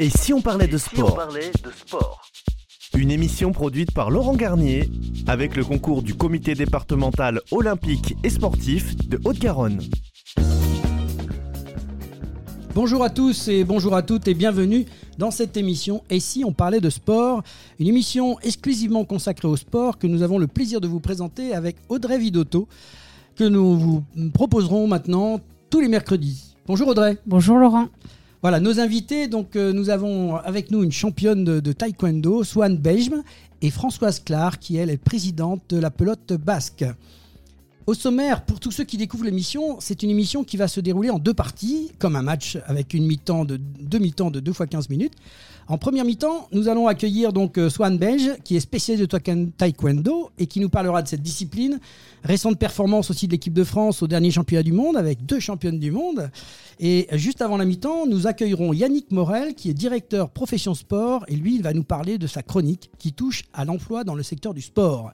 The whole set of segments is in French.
Et si on parlait de Si on sport parlait de sport Une émission produite par Laurent Garnier avec le concours du comité départemental olympique et sportif de Haute-Garonne. Bonjour à tous et bonjour à toutes et bienvenue dans cette émission Et si on parlait de sport Une émission exclusivement consacrée au sport que nous avons le plaisir de vous présenter avec Audrey Vidotto que nous vous proposerons maintenant tous les mercredis. Bonjour Audrey. Bonjour Laurent. Voilà, nos invités, donc euh, nous avons avec nous une championne de, taekwondo, Swan Bejm, et Françoise Clar, qui elle est présidente de la pelote basque. Au sommaire, pour tous ceux qui découvrent l'émission, c'est une émission qui va se dérouler en deux parties, comme un match avec une mi-temps de deux mi-temps de 2 fois 15 minutes. En première mi-temps, nous allons accueillir donc euh, Swan Belge, qui est spécialiste de taekwondo et qui nous parlera de cette discipline. Récente performance aussi de l'équipe de France au dernier championnat du monde avec deux championnes du monde. Et juste avant la mi-temps, nous accueillerons Yannick Morel, qui est directeur profession sport, et lui, il va nous parler de sa chronique qui touche à l'emploi dans le secteur du sport.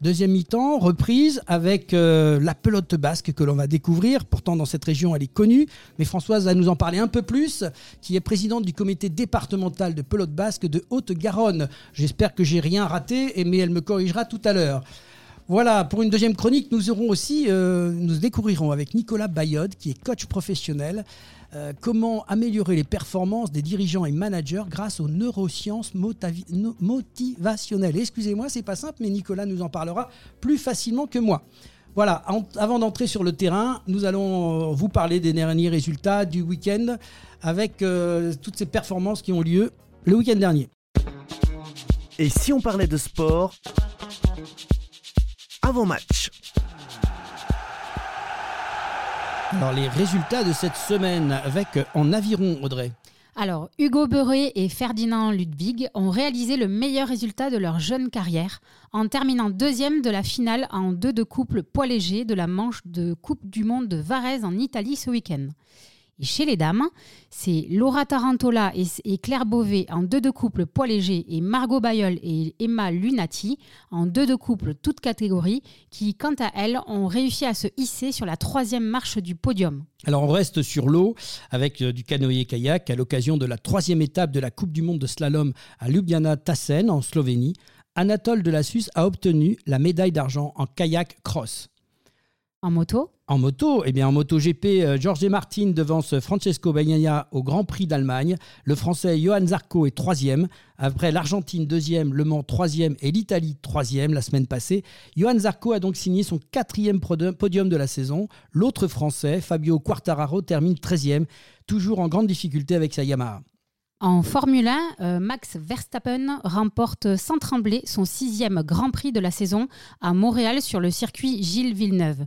Deuxième mi-temps, reprise avec euh, la pelote basque que l'on va découvrir. Pourtant, dans cette région, elle est connue. Mais Françoise va nous en parler un peu plus, qui est présidente du comité départemental de pelote basque de Haute-Garonne. J'espère que j'ai rien raté, mais elle me corrigera tout à l'heure. Voilà, pour une deuxième chronique, nous aurons aussi, euh, nous découvrirons avec Nicolas Bayod, qui est coach professionnel, euh, comment améliorer les performances des dirigeants et managers grâce aux neurosciences motivationnelles? Excusez-moi, c'est pas simple, mais Nicolas nous en parlera plus facilement que moi. Voilà, avant d'entrer sur le terrain, nous allons euh, vous parler des derniers résultats du week-end avec euh, toutes ces performances qui ont lieu le week-end dernier. Et si on parlait de sport avant match? Alors les résultats de cette semaine avec euh, en aviron, Audrey. Alors, Hugo Beuret et Ferdinand Ludwig ont réalisé le meilleur résultat de leur jeune carrière en terminant deuxième de la finale en deux de couple poids léger de la manche de Coupe du Monde de Varese en Italie ce week-end. Et chez les dames, c'est Laura Tarantola et, Claire Beauvais en deux de couple poids léger et Margot Bayol et Emma Lunati en deux de couple toutes catégories qui, quant à elles, ont réussi à se hisser sur la troisième marche du podium. Alors on reste sur l'eau avec euh, du canoë-kayak à l'occasion de la troisième étape de la Coupe du Monde de slalom à Ljubljana Tassen en Slovénie. Anatole de a obtenu la médaille d'argent en kayak cross. En moto, En moto, eh bien en moto GP, euh, Jorge Martin devance Francesco Bagnaia au Grand Prix d'Allemagne. Le Français Johan Zarco est troisième. Après l'Argentine deuxième, Le Mans troisième et l'Italie troisième la semaine passée. Johan Zarco a donc signé son quatrième podium de la saison. L'autre Français, Fabio Quartararo, termine treizième, toujours en grande difficulté avec sa Yamaha. En Formule 1, euh, Max Verstappen remporte sans trembler son sixième Grand Prix de la saison à Montréal sur le circuit Gilles Villeneuve.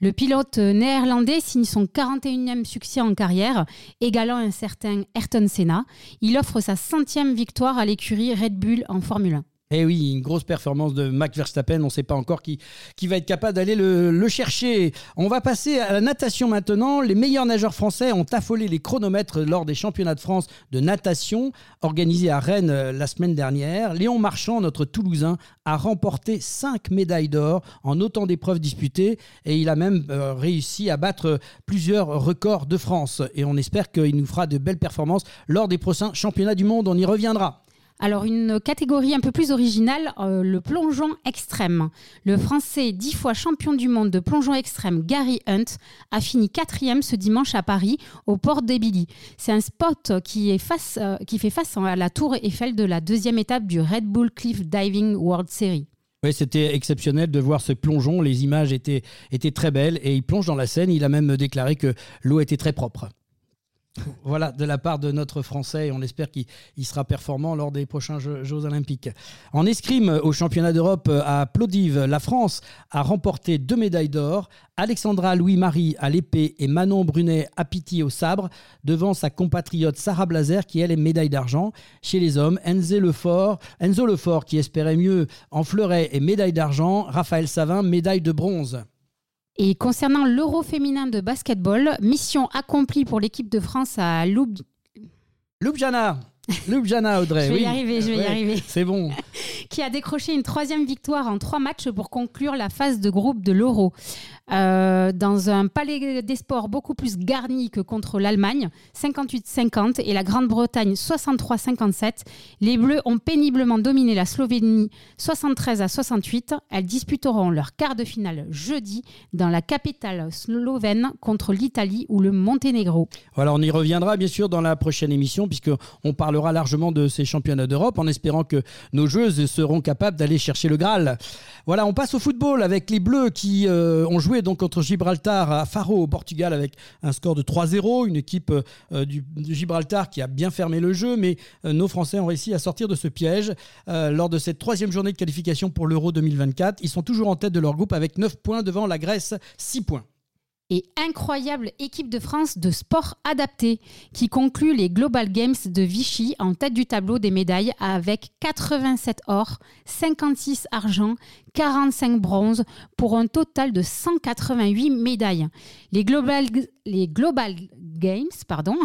Le pilote néerlandais signe son 41e succès en carrière, égalant un certain Ayrton Senna. Il offre sa centième victoire à l'écurie Red Bull en Formule 1. Eh oui, une grosse performance de Max Verstappen. On ne sait pas encore qui, va être capable d'aller le, le chercher. On va passer à la natation maintenant. Les meilleurs nageurs français ont affolé les chronomètres lors des championnats de France de natation organisés à Rennes euh, la semaine dernière. Léon Marchand, notre Toulousain, a remporté 5 médailles d'or en autant d'épreuves disputées et il a même euh, réussi à battre plusieurs records de France. Et on espère qu'il nous fera de belles performances lors des prochains championnats du monde. On y reviendra. Alors une catégorie un peu plus originale, euh, le plongeon extrême. Le Français dix fois champion du monde de plongeon extrême Gary Hunt a fini quatrième ce dimanche à Paris au port d'Ébilly. C'est un spot euh, qui fait face à la tour Eiffel de la deuxième étape du Red Bull Cliff Diving World Series. Oui, c'était exceptionnel de voir ce plongeon. Les images étaient, étaient très belles et il plonge dans la Seine. Il a même déclaré que l'eau était très propre. Voilà, de la part de notre Français, et on espère qu'il il sera performant lors des prochains Jeux, Olympiques. En escrime, au championnat d'Europe à Plodive, la France a remporté deux médailles d'or. Alexandra Louis-Marie à l'épée et Manon Brunet à Piti au sabre, devant sa compatriote Sarah Blazer qui, elle, est médaille d'argent. Chez les hommes, Enzo Lefort, Enzo Lefort qui espérait mieux en fleuret et médaille d'argent. Raphaël Savin, médaille de bronze. Et concernant l'Euro féminin de basketball, mission accomplie pour l'équipe de France à Ljubljana Ljubljana, Audrey. Je vais y oui. arriver, je vais y arriver. C'est bon. qui a décroché une troisième victoire en trois matchs pour conclure la phase de groupe de l'Euro. Euh, dans un palais des sports beaucoup plus garni que contre l'Allemagne, 58-50, et la Grande-Bretagne, 63-57, les Bleus ont péniblement dominé la Slovénie 73 à 68. Elles disputeront leur quart de finale jeudi dans la capitale slovène contre l'Italie ou le Monténégro. Voilà, on y reviendra bien sûr dans la prochaine émission puisque on parlera largement de ces championnats d'Europe en espérant que nos joueuses seront capables d'aller chercher le Graal. Voilà, on passe au football avec les Bleus qui euh, ont joué donc contre Gibraltar à Faro au Portugal avec un score de 3-0, une équipe euh, du, Gibraltar qui a bien fermé le jeu, mais euh, nos Français ont réussi à sortir de ce piège euh, lors de cette troisième journée de qualification pour l'Euro 2024. Ils sont toujours en tête de leur groupe avec 9 points devant la Grèce, 6 points et incroyable équipe de France de sport adapté qui conclut les Global Games de Vichy en tête du tableau des médailles avec 87 or, 56 argent, 45 bronzes pour un total de 188 médailles. Les les Global Games pardon,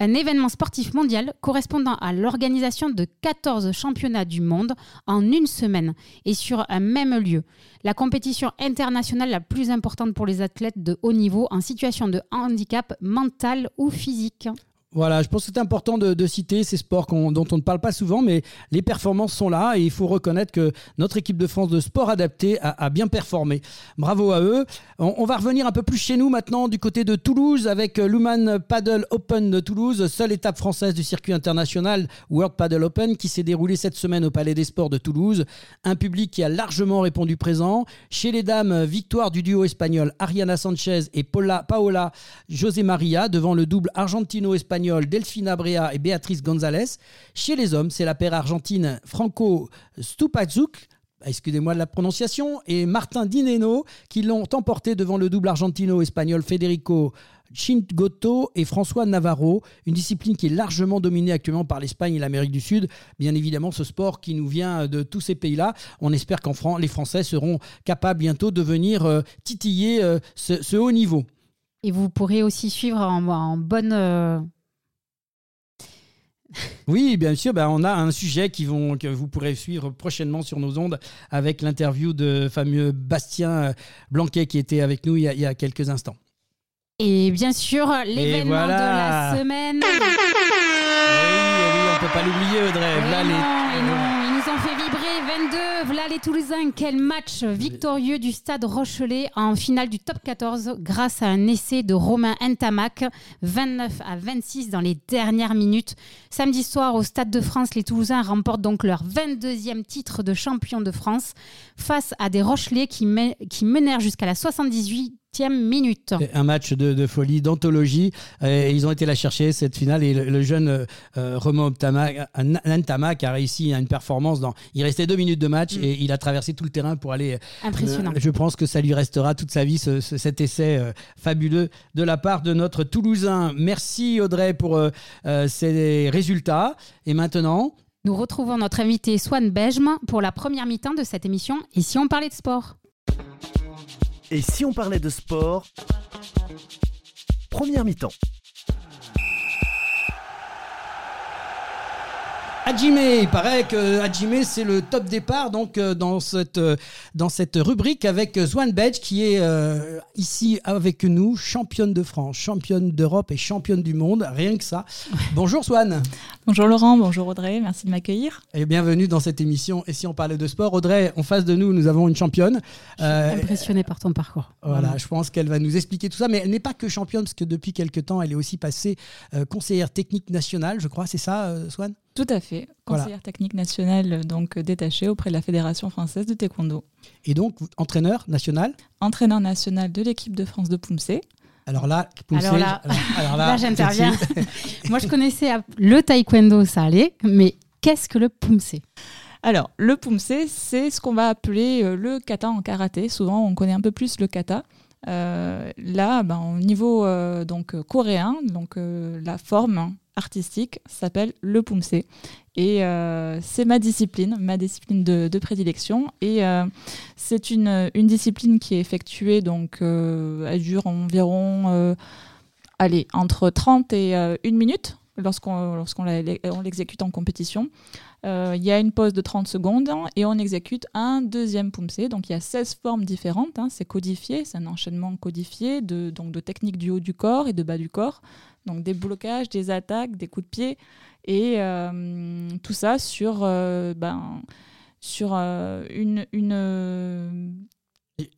un événement sportif mondial correspondant à l'organisation de 14 championnats du monde en une semaine et sur un même lieu. La compétition internationale la plus importante pour les athlètes de haut niveau en situation de handicap mental ou physique. Voilà, je pense que c'est important de, citer ces sports dont on ne parle pas souvent, mais les performances sont là et il faut reconnaître que notre équipe de France de sport adapté a, bien performé. Bravo à eux. On, va revenir un peu plus chez nous maintenant du côté de Toulouse avec l'Human Paddle Open de Toulouse, seule étape française du circuit international World Paddle Open qui s'est déroulée cette semaine au Palais des Sports de Toulouse. Un public qui a largement répondu présent. Chez les dames, victoire du duo espagnol Ariana Sanchez et Paula, Paola José Maria devant le double argentino-espagnol Delfina Brea et Béatrice González. Chez les hommes, c'est la paire argentine Franco Stupazuk excusez-moi de la prononciation, et Martin Dineno qui l'ont emporté devant le double argentino-espagnol Federico Chintgoto et François Navarro, une discipline qui est largement dominée actuellement par l'Espagne et l'Amérique du Sud. Bien évidemment, ce sport qui nous vient de tous ces pays-là. On espère qu'en les Français seront capables bientôt de venir euh, titiller euh, ce, haut niveau. Et vous pourrez aussi suivre en, bonne... Euh, oui, bien sûr, ben, on a un sujet qui vont, que vous pourrez suivre prochainement sur nos ondes avec l'interview de fameux Bastien Blanquet qui était avec nous il y a, quelques instants. Et bien sûr, l'événement de la semaine. Oui, oui, on ne peut pas l'oublier, Audrey fait vibrer 22. Voilà les Toulousains. Quel match victorieux du stade Rochelet en finale du top 14 grâce à un essai de Romain Entamac. 29 à 26 dans les dernières minutes. Samedi soir au Stade de France, les Toulousains remportent donc leur 22e titre de champion de France face à des Rochelais qui, qui menèrent jusqu'à la 78 minute. Un match de, folie, d'anthologie. ils ont été la chercher, cette finale. Et le, jeune euh, Romain Nantamac a réussi à une performance. Dans... Il restait deux minutes de match mm. et il a traversé tout le terrain pour aller. Euh, Impressionnant. je pense que ça lui restera toute sa vie, cet essai euh, fabuleux de la part de notre Toulousain. Merci Audrey pour ces résultats. Et maintenant. Nous retrouvons notre invité Swan Bejm pour la première mi-temps de cette émission. Et si on parlait de sport? Et si on parlait de sport Première mi-temps. Hajime, il paraît que Hajime c'est le top départ donc euh, dans cette euh, dans cette rubrique avec Swan Bedge qui est euh, ici avec nous, championne de France, championne d'Europe et championne du monde, rien que ça. Bonjour Swan. Bonjour Laurent, bonjour Audrey, merci de m'accueillir. Et bienvenue dans cette émission. Et si on parlait de sport, Audrey, en face de nous, nous avons une championne. Je suis impressionnée par ton parcours. Voilà, je pense qu'elle va nous expliquer tout ça, mais elle n'est pas que championne parce que depuis quelques temps, elle est aussi passée conseillère technique nationale, je crois, c'est ça, Swan tout à fait, conseillère technique nationale donc détachée auprès de la Fédération française de taekwondo. Et donc entraîneur national? Entraîneur national de l'équipe de France de Pumse. Alors là, alors là, alors, là, j'interviens. Moi, je connaissais le taekwondo, ça allait, mais qu'est-ce que le Pumse alors, le pumse, c'est ce qu'on va appeler euh, le kata en karaté. Souvent, on connaît un peu plus le kata. Euh, là, ben, au niveau euh, donc coréen, donc la forme artistique s'appelle le pumse. Et euh, c'est ma discipline, ma discipline de, prédilection. Et euh, c'est une, une, discipline qui est effectuée, donc euh, elle dure environ allez, entre 30 et 1 minute lorsqu'on lorsqu'on l'exécute en compétition. Euh, il y a une pause de 30 secondes et on exécute un deuxième pumse. Donc il y a 16 formes différentes, hein. c'est codifié, c'est un enchaînement codifié de, donc, de techniques du haut du corps et de bas du corps. Donc des blocages, des attaques, des coups de pied et euh, tout ça sur, euh, ben, sur une, une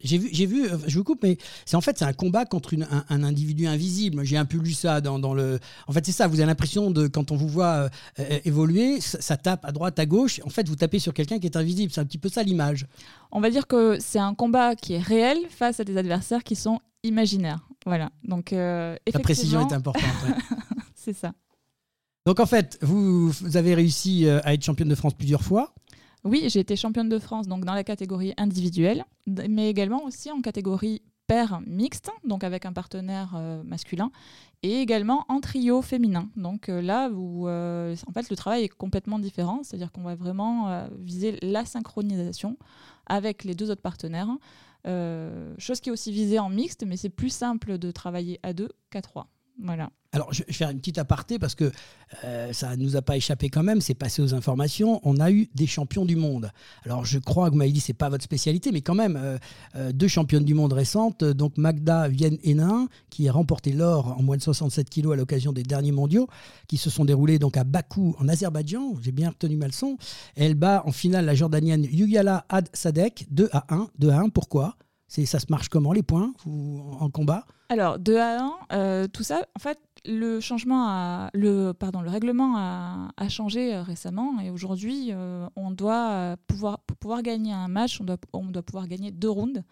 j'ai vu, j'ai vu, je vous coupe, mais c'est en fait c'est un combat contre un, individu invisible. J'ai un peu lu ça dans, le. En fait, c'est ça. Vous avez l'impression de quand on vous voit euh, évoluer, ça, tape à droite, à gauche. En fait, vous tapez sur quelqu'un qui est invisible. C'est un petit peu ça l'image. On va dire que c'est un combat qui est réel face à des adversaires qui sont imaginaires. Voilà. Donc euh, la précision est importante. c'est ça. Donc en fait, vous, vous avez réussi euh, à être championne de France plusieurs fois. Oui, j'ai été championne de France donc dans la catégorie individuelle, mais également aussi en catégorie paire mixte, donc avec un partenaire euh, masculin, et également en trio féminin. Donc euh, là, où, euh, en fait, le travail est complètement différent, c'est-à-dire qu'on va vraiment viser la synchronisation avec les deux autres partenaires, chose qui est aussi visée en mixte, mais c'est plus simple de travailler à deux qu'à trois. Voilà. Alors, je vais faire une petite aparté parce que euh, ça ne nous a pas échappé quand même, c'est passé aux informations. On a eu des champions du monde. Alors, je crois que vous m'avez dit c'est pas votre spécialité, mais quand même, euh, euh, deux championnes du monde récentes. Donc, Magda Vienne-Hénin, qui a remporté l'or en moins de 67 kilos à l'occasion des derniers mondiaux, qui se sont déroulés donc à Bakou, en Azerbaïdjan. J'ai bien retenu ma leçon. Elle bat en finale la Jordanienne Yugala Ad Sadek 2 à 1. 2 à 1, pourquoi? Ça se marche comment les points en combat? Alors 2 à 1, tout ça, en fait, le changement a, le pardon le règlement a, changé euh, récemment et aujourd'hui euh, on doit euh, pouvoir pour pouvoir gagner un match on doit on doit pouvoir gagner deux rounds.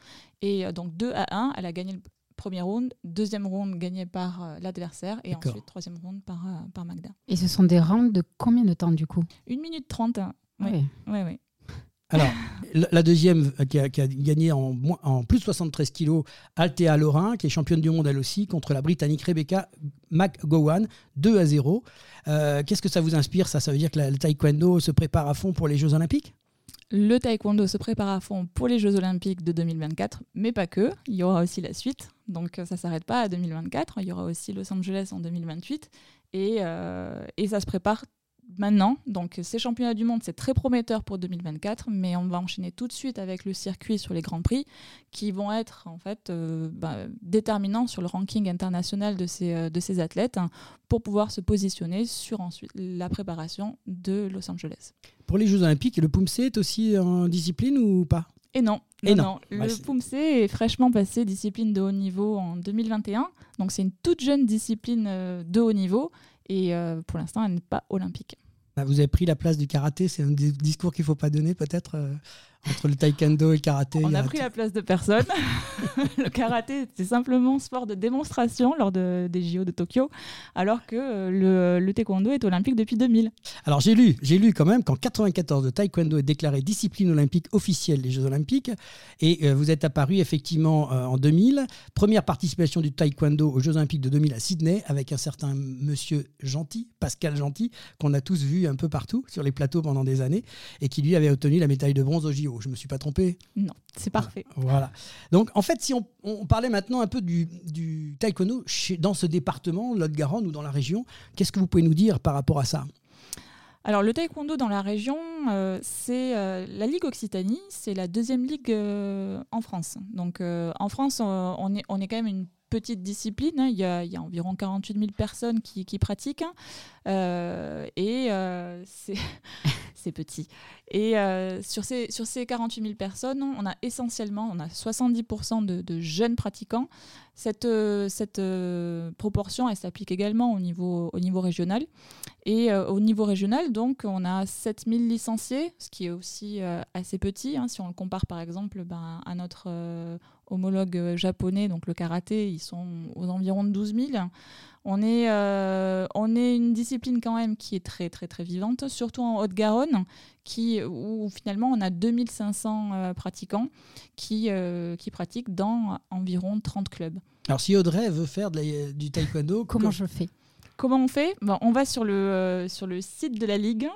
Et donc 2 à 1 elle a gagné le premier round deuxième round gagné par l'adversaire et ensuite troisième round par par Magda. Et ce sont des rounds de combien de temps du coup? Une minute trente oui. Oui, oui. Alors, la deuxième euh, qui a, gagné en, en, plus de 73 kilos, Althea Lorrain, qui est championne du monde elle aussi, contre la Britannique Rebecca McGowan, 2 à 0. Euh, qu'est-ce que ça vous inspire ça? Ça veut dire que le taekwondo se prépare à fond pour les Jeux Olympiques? Le taekwondo se prépare à fond pour les Jeux Olympiques de 2024, mais pas que. Il y aura aussi la suite. Donc ça ne s'arrête pas à 2024. Il y aura aussi Los Angeles en 2028. Et, euh, et ça se prépare maintenant. Donc ces championnats du monde, c'est très prometteur pour 2024, mais on va enchaîner tout de suite avec le circuit sur les grands prix qui vont être en fait euh, bah, déterminants sur le ranking international de ces, euh, de ces athlètes hein, pour pouvoir se positionner sur ensuite la préparation de Los Angeles. Pour les Jeux Olympiques, le Pumse est aussi en discipline ou pas? Et non, Et non, le Pumse est fraîchement passé discipline de haut niveau en 2021. Donc c'est une toute jeune discipline euh, de haut niveau et pour l'instant elle n'est pas olympique. Bah, vous avez pris la place du karaté, c'est un discours qu'il ne faut pas donner peut-être euh, entre le taekwondo et le karaté. On a, pris la place de personne. le karaté, c'est simplement sport de démonstration lors de, des JO de Tokyo, alors que euh, le, taekwondo est olympique depuis 2000. Alors j'ai lu, j'ai lu quand même qu'en 94, le taekwondo est déclaré discipline olympique officielle des Jeux olympiques, et euh, vous êtes apparu effectivement euh, en 2000. Première participation du taekwondo aux Jeux olympiques de 2000 à Sydney, avec un certain monsieur Gentil, Pascal Gentil, qu'on a tous vu un peu partout sur les plateaux pendant des années, et qui lui avait obtenu la médaille de bronze aux JO. Je ne me suis pas trompé Non, c'est parfait. Voilà. Donc, en fait, si on, parlait maintenant un peu du, taekwondo dans ce département, Lot-Garonne ou dans la région, qu'est-ce que vous pouvez nous dire par rapport à ça? Alors le taekwondo dans la région, euh, c'est euh, la Ligue Occitanie, c'est la deuxième ligue euh, en France. Donc en France, on est, on est quand même une petite discipline. Hein. Il, y a, environ 48 000 personnes qui, pratiquent. Hein. et c'est c'est petit. Et euh, sur, ces, sur ces 48 000 personnes, on a essentiellement, on a 70% de, jeunes pratiquants. Cette, euh, euh, proportion, elle s'applique également au niveau, au niveau régional. Et au niveau régional, donc, on a 7 000 licenciés, ce qui est aussi assez petit. Hein, si on le compare par exemple ben, à notre homologue japonais, donc le karaté, ils sont aux environs de 12 000. On est, euh, on est une discipline quand même qui est très très très vivante, surtout en Haute-Garonne, qui, où finalement on a 2500 euh, pratiquants qui, euh, qui pratiquent dans environ 30 clubs. Alors si Audrey veut faire du taekwondo... Comment je fais? Comment on fait On va sur le, sur le site de la Ligue,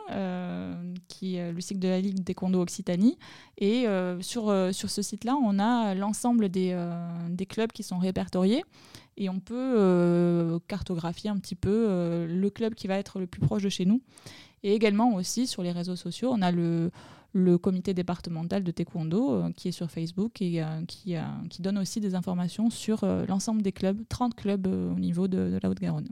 qui est le site de la Ligue des Taekwondo Occitanie. Et sur, sur ce site-là, on a l'ensemble des, clubs qui sont répertoriés et on peut cartographier un petit peu le club qui va être le plus proche de chez nous. Et également aussi sur les réseaux sociaux, on a le, comité départemental de taekwondo euh, qui est sur Facebook et euh, euh, qui, donne aussi des informations sur l'ensemble des clubs, 30 clubs au niveau de la Haute-Garonne.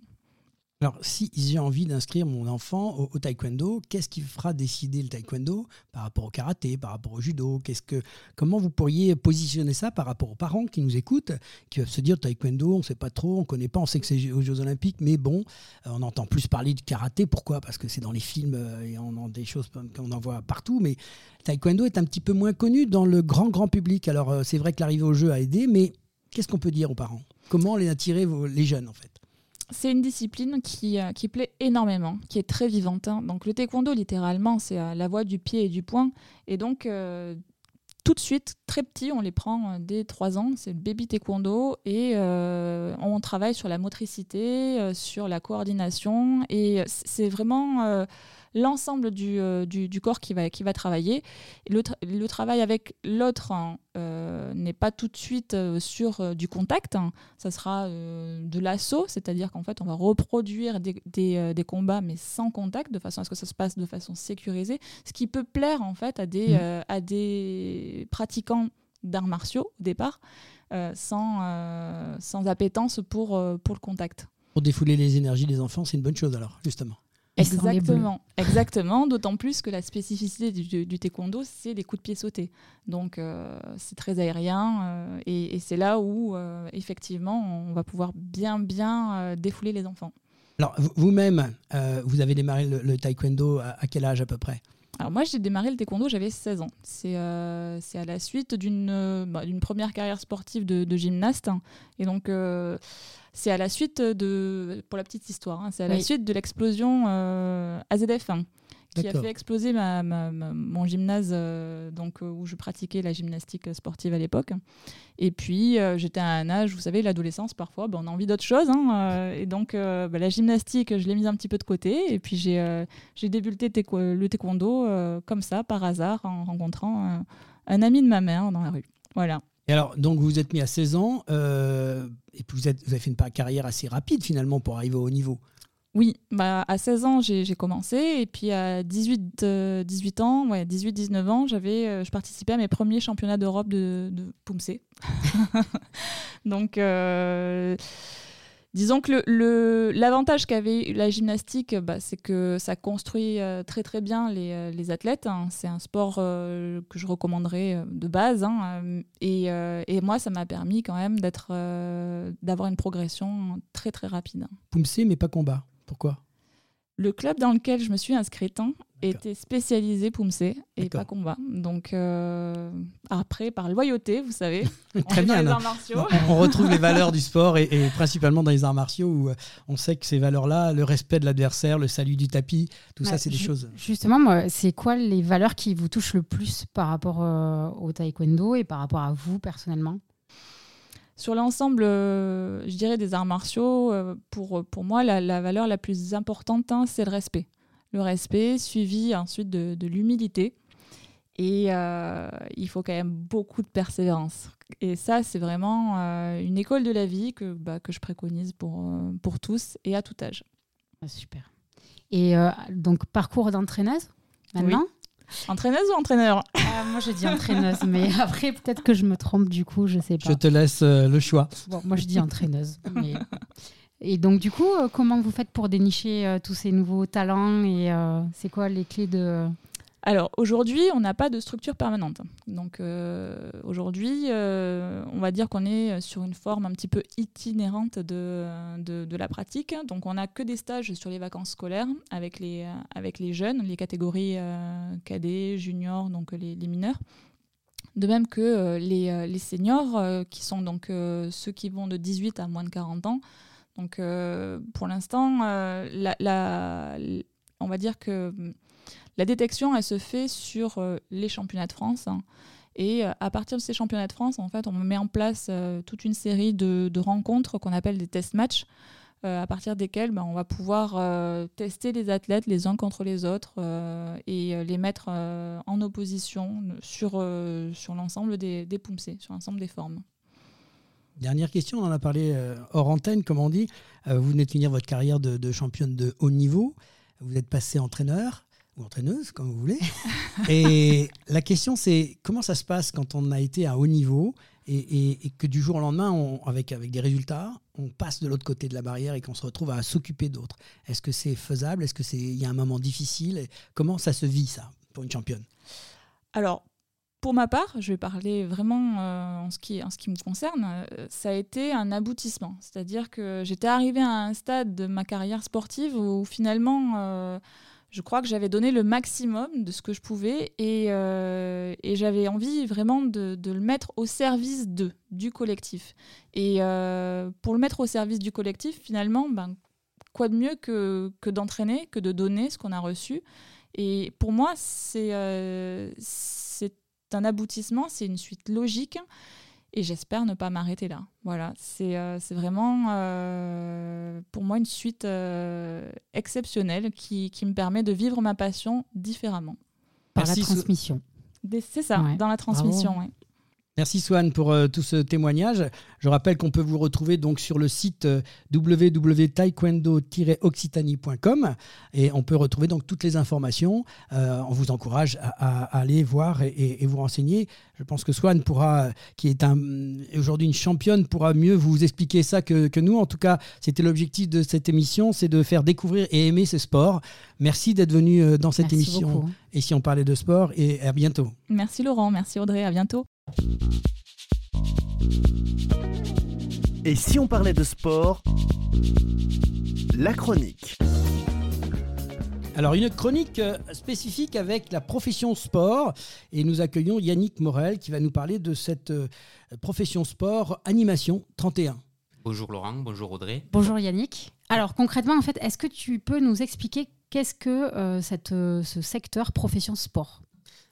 Alors, si j'ai envie d'inscrire mon enfant au, taekwondo, qu'est-ce qui fera décider le taekwondo par rapport au karaté, par rapport au judo? Qu'est-ce que, Comment vous pourriez positionner ça par rapport aux parents qui nous écoutent, qui peuvent se dire taekwondo, on ne sait pas trop, on ne connaît pas, on sait que c'est aux Jeux Olympiques, mais bon, euh, on entend plus parler du karaté. Pourquoi? Parce que c'est dans les films euh, et on a des choses qu'on en voit partout, mais taekwondo est un petit peu moins connu dans le grand, grand public. Alors, euh, c'est vrai que l'arrivée au jeu a aidé, mais qu'est-ce qu'on peut dire aux parents? Comment les attirer les jeunes, en fait? C'est une discipline qui, euh, qui plaît énormément, qui est très vivante. Hein. Donc le taekwondo, littéralement, c'est euh, la voie du pied et du poing. Et donc, euh, tout de suite, très petit, on les prend dès 3 ans, c'est le baby taekwondo, et on travaille sur la motricité, sur la coordination, et c'est vraiment l'ensemble euh, du, du, corps qui va, qui va travailler. Le, le travail avec l'autre hein, euh, n'est pas tout de suite euh, sur du contact, hein. ça sera de l'assaut, c'est-à-dire qu'en fait on va reproduire des, des, des, combats mais sans contact, de façon à ce que ça se passe de façon sécurisée, ce qui peut plaire en fait à des, mmh. à des pratiquants d'arts martiaux au départ, sans, sans appétence pour, pour le contact. Pour défouler les énergies des enfants, c'est une bonne chose alors, justement. Exactement, exactement. D'autant plus que la spécificité du, taekwondo, c'est les coups de pied sautés. Donc euh, c'est très aérien euh, et, c'est là où euh, effectivement on va pouvoir bien bien défouler les enfants. Alors vous-même, vous avez démarré le, taekwondo à, quel âge à peu près? Alors moi j'ai démarré le taekwondo, j'avais 16 ans. C'est à la suite d'une bah, première carrière sportive de, de gymnaste. Et donc c'est à la suite de, pour la petite histoire, hein, c'est à la suite de l'explosion euh, AZF1 qui a fait exploser ma, mon gymnase euh, donc, euh, où je pratiquais la gymnastique sportive à l'époque. Et puis, j'étais à un âge, vous savez, l'adolescence, parfois, ben, on a envie d'autre chose. Hein, et donc, ben, la gymnastique, je l'ai mise un petit peu de côté. Et puis, j'ai j'ai débuté le taekwondo comme ça, par hasard, en rencontrant un ami de ma mère dans la rue. Voilà. Et alors, donc vous êtes mis à 16 ans, euh, et puis vous, avez fait une carrière assez rapide finalement pour arriver au haut niveau. Oui, bah, à 16 ans, j'ai commencé, et puis à 18, 18 euh, ans, ouais, 18-19 ans, j'avais, euh, je participais à mes premiers championnats d'Europe de, de donc, Disons que l'avantage qu'avait la gymnastique, bah, c'est que ça construit euh, très très bien les, euh, athlètes. Hein. C'est un sport euh, que je recommanderais de base. Hein. Et, moi, ça m'a permis quand même d'avoir une progression très très rapide. Poumsé, mais pas combat. Pourquoi? Le club dans lequel je me suis inscrite hein, était spécialisé Poumsé et pas combat. Donc euh, après, par loyauté, vous savez, Très bien, on retrouve les valeurs du sport et, principalement dans les arts martiaux où euh, on sait que ces valeurs-là, le respect de l'adversaire, le salut du tapis, tout ça, c'est des choses. Justement, c'est quoi les valeurs qui vous touchent le plus par rapport euh, au taekwondo et par rapport à vous personnellement? Sur l'ensemble, je dirais, des arts martiaux, pour, pour moi, la, valeur la plus importante, hein, c'est le respect le respect, suivi ensuite de, l'humilité. Et euh, il faut quand même beaucoup de persévérance. Et ça, c'est vraiment euh, une école de la vie que, bah, que je préconise pour, euh, pour tous et à tout âge. Ah, super. Et donc, parcours d'entraîneuse maintenant Entraîneuse ou entraîneur? Moi, je dis entraîneuse, mais après, peut-être que je me trompe du coup, je sais pas. Je te laisse le choix. Bon, moi, je dis entraîneuse. mais et donc, du coup, euh, comment vous faites pour dénicher euh, tous ces nouveaux talents et euh, c'est quoi les clés de... Alors aujourd'hui, on n'a pas de structure permanente. Donc aujourd'hui, on va dire qu'on est sur une forme un petit peu itinérante de, de, la pratique. Donc on n'a que des stages sur les vacances scolaires avec les, avec les jeunes, les catégories cadets, juniors, donc les, les, mineurs. De même que les, les, seniors, qui sont donc ceux qui vont de 18 à moins de 40 ans, donc euh, pour l'instant, euh, on va dire que hum, la détection, elle se fait sur euh, les championnats de France. Hein. et à partir de ces championnats de France, en fait, on met en place toute une série de, rencontres qu'on appelle des test matchs. à partir desquels ben, on va pouvoir tester les athlètes les uns contre les autres et les mettre en opposition sur, sur l'ensemble des, des sur l'ensemble des formes. Dernière question, on en a parlé hors antenne, comme on dit. vous venez de finir votre carrière de, de championne de haut niveau. Vous êtes passé entraîneur ou entraîneuse, comme vous voulez. et la question, c'est comment ça se passe quand on a été à haut niveau et, que du jour au lendemain, avec, avec des résultats, on passe de l'autre côté de la barrière et qu'on se retrouve à s'occuper d'autres? Est-ce que c'est faisable? Est-ce qu'il y a un moment difficile? Comment ça se vit, ça, pour une championne? Alors, pour ma part, je vais parler vraiment euh, en, ce qui, en ce qui me concerne, euh, ça a été un aboutissement. C'est-à-dire que j'étais arrivée à un stade de ma carrière sportive où finalement... Euh, je crois que j'avais donné le maximum de ce que je pouvais et, j'avais envie vraiment de, le mettre au service de, du collectif. Et pour le mettre au service du collectif, finalement, ben, quoi de mieux que, que d'entraîner, que de donner ce qu'on a reçu? Et pour moi, c'est un aboutissement, c'est une suite logique et j'espère ne pas m'arrêter là. Voilà, c'est euh, vraiment euh, pour moi une suite euh, exceptionnelle qui, qui, me permet de vivre ma passion différemment. Par la transmission. C'est ça, dans la transmission. oui. Merci Swan pour euh, tout ce témoignage. Je rappelle qu'on peut vous retrouver donc sur le site euh, www.taekwondo-occitanie.com et on peut retrouver donc toutes les informations. Euh, on vous encourage à, aller voir et, vous renseigner. Je pense que Swan pourra, qui est aujourd'hui une championne, pourra mieux vous expliquer ça que, nous. En tout cas, c'était l'objectif de cette émission, c'est de faire découvrir et aimer ce sport. Merci d'être venu dans cette émission. Et si on parlait de sport, et à bientôt. Merci Laurent, merci Audrey, à bientôt. Et si on parlait de sport La chronique. Alors une chronique euh, spécifique avec la profession sport et nous accueillons Yannick Morel qui va nous parler de cette euh, profession sport animation 31. Bonjour Laurent, bonjour Audrey. Bonjour Yannick. Alors concrètement en fait, est-ce que tu peux nous expliquer qu'est-ce que euh, cette, ce secteur profession sport?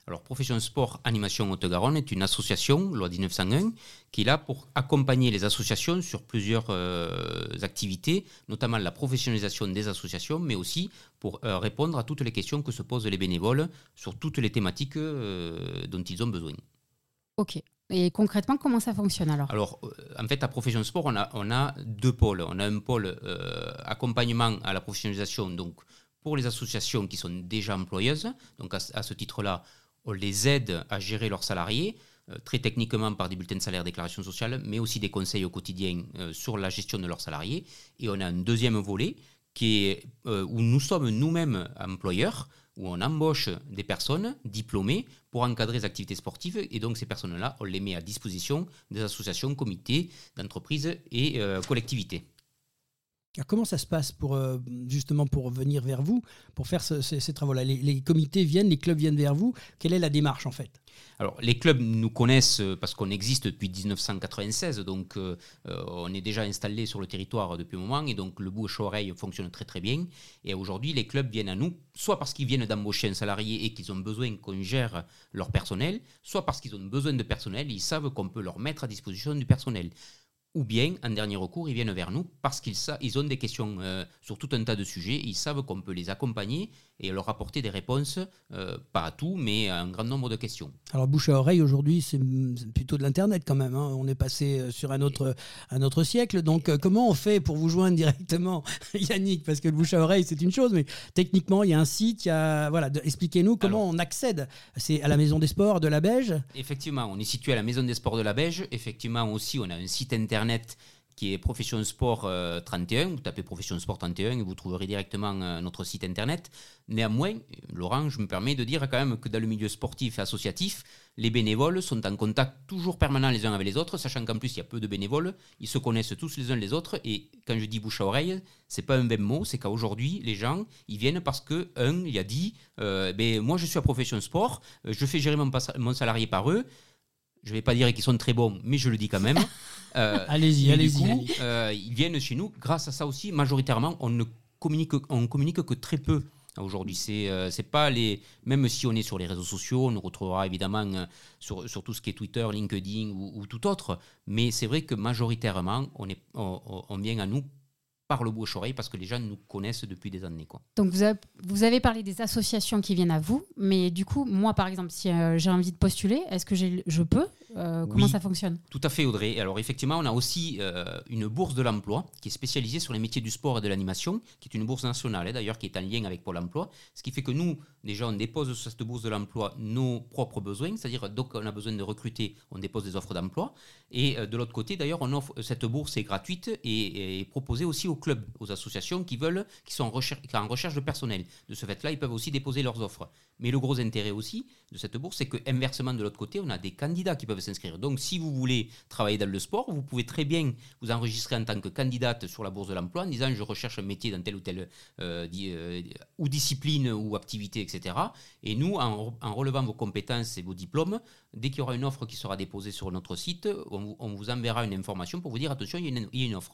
Alors, Profession Sport Animation Haute-Garonne est une association, loi 1901, qui est là pour accompagner les associations sur plusieurs euh, activités, notamment la professionnalisation des associations, mais aussi pour euh, répondre à toutes les questions que se posent les bénévoles sur toutes les thématiques euh, dont ils ont besoin. Ok. Et concrètement, comment ça fonctionne alors? Alors, en fait, à Profession Sport, on a, on a deux pôles. On a un pôle accompagnement à la professionnalisation, donc pour les associations qui sont déjà employeuses. Donc, à ce titre-là, on les aide à gérer leurs salariés, euh, très techniquement par des bulletins de salaire, déclaration sociale, mais aussi des conseils au quotidien euh, sur la gestion de leurs salariés. Et on a un deuxième volet euh, où nous sommes nous-mêmes employeurs, où on embauche des personnes diplômées pour encadrer les activités sportives. Et donc ces personnes-là, on les met à disposition des associations, comités, d'entreprises et collectivités comment ça se passe pour euh, pour venir vers vous, pour faire ces, travaux-là? Les, comités viennent, les clubs viennent vers vous. Quelle est la démarche en fait? Alors les clubs nous connaissent euh, parce qu'on existe depuis 1996, donc euh, on est déjà installé sur le territoire depuis un moment et donc le bouche-oreille fonctionne très très bien. Et aujourd'hui les clubs viennent à nous, soit parce qu'ils viennent d'embaucher un salarié et qu'ils ont besoin qu'on gère leur personnel, soit parce qu'ils ont besoin de personnel, ils savent qu'on peut leur mettre à disposition du personnel ou bien, en dernier recours, ils viennent vers nous parce qu'ils ils ont des questions euh, sur tout un tas de sujets, ils savent qu'on peut les accompagner et leur apporter des réponses, euh, pas à tout, mais à un grand nombre de questions. Alors, bouche à oreille, aujourd'hui, c'est plutôt de l'Internet quand même. Hein. On est passé euh, sur un autre, un autre siècle. Donc, comment on fait pour vous joindre directement, Yannick? Parce que le bouche à oreille, c'est une chose, mais techniquement, il y a un site, il y a... Voilà, expliquez-nous comment on accède. C'est à la Maison des Sports de la Beige Effectivement, on est situé à la Maison des Sports de la Beige. Effectivement, aussi, on a un site Internet internet qui est Profession Sport 31. Euh, vous tapez Profession Sport 31 et vous trouverez directement euh, notre site internet. Néanmoins, Laurent, je me permets de dire quand même que dans le milieu sportif et associatif, les bénévoles sont en contact toujours permanent les uns avec les autres, sachant qu'en plus il y a peu de bénévoles, ils se connaissent tous les uns les autres. Et quand je dis bouche à oreille, c'est pas un même mot, c'est qu'aujourd'hui les gens ils viennent parce que un, il a dit, euh, ben moi je suis à Profession Sport, je fais gérer mon, mon salarié par eux je ne vais pas dire qu'ils sont très bons, mais je le dis quand même. Euh, allez-y, allez-y. Euh, ils viennent chez nous. Grâce à ça aussi, majoritairement, on ne communique, on communique que très peu aujourd'hui. C'est euh, c'est pas les. Même si on est sur les réseaux sociaux, on nous retrouvera évidemment sur, sur tout ce qui est Twitter, LinkedIn ou, tout autre. Mais c'est vrai que majoritairement, on, est, on vient à nous par le bouche-oreille parce que les gens nous connaissent depuis des années. Quoi. Donc vous avez, vous avez parlé des associations qui viennent à vous, mais du coup, moi par exemple, si euh, j'ai envie de postuler, est-ce que je peux Euh, Comment Oui. ça fonctionne? Tout à fait, Audrey. Alors, effectivement, on a aussi euh, une bourse de l'emploi qui est spécialisée sur les métiers du sport et de l'animation, qui est une bourse nationale, hein, d'ailleurs, qui est en lien avec Pôle emploi. Ce qui fait que nous, déjà, on dépose sur cette bourse de l'emploi nos propres besoins, c'est-à-dire, donc, on a besoin de recruter, on dépose des offres d'emploi. Et de l'autre côté, d'ailleurs, on offre, cette bourse est gratuite et est proposée aussi aux clubs, aux associations qui veulent, qui sont en recherche, en recherche de personnel. De ce fait-là, ils peuvent aussi déposer leurs offres. Mais le gros intérêt aussi de cette bourse, c'est que inversement de l'autre côté, on a des candidats qui peuvent s'inscrire. Donc, si vous voulez travailler dans le sport, vous pouvez très bien vous enregistrer en tant que candidate sur la bourse de l'emploi en disant je recherche un métier dans telle ou telle euh, euh, discipline ou activité, etc. Et nous, en, re- en relevant vos compétences et vos diplômes, dès qu'il y aura une offre qui sera déposée sur notre site, on vous, enverra une information pour vous dire attention, il y a une offre.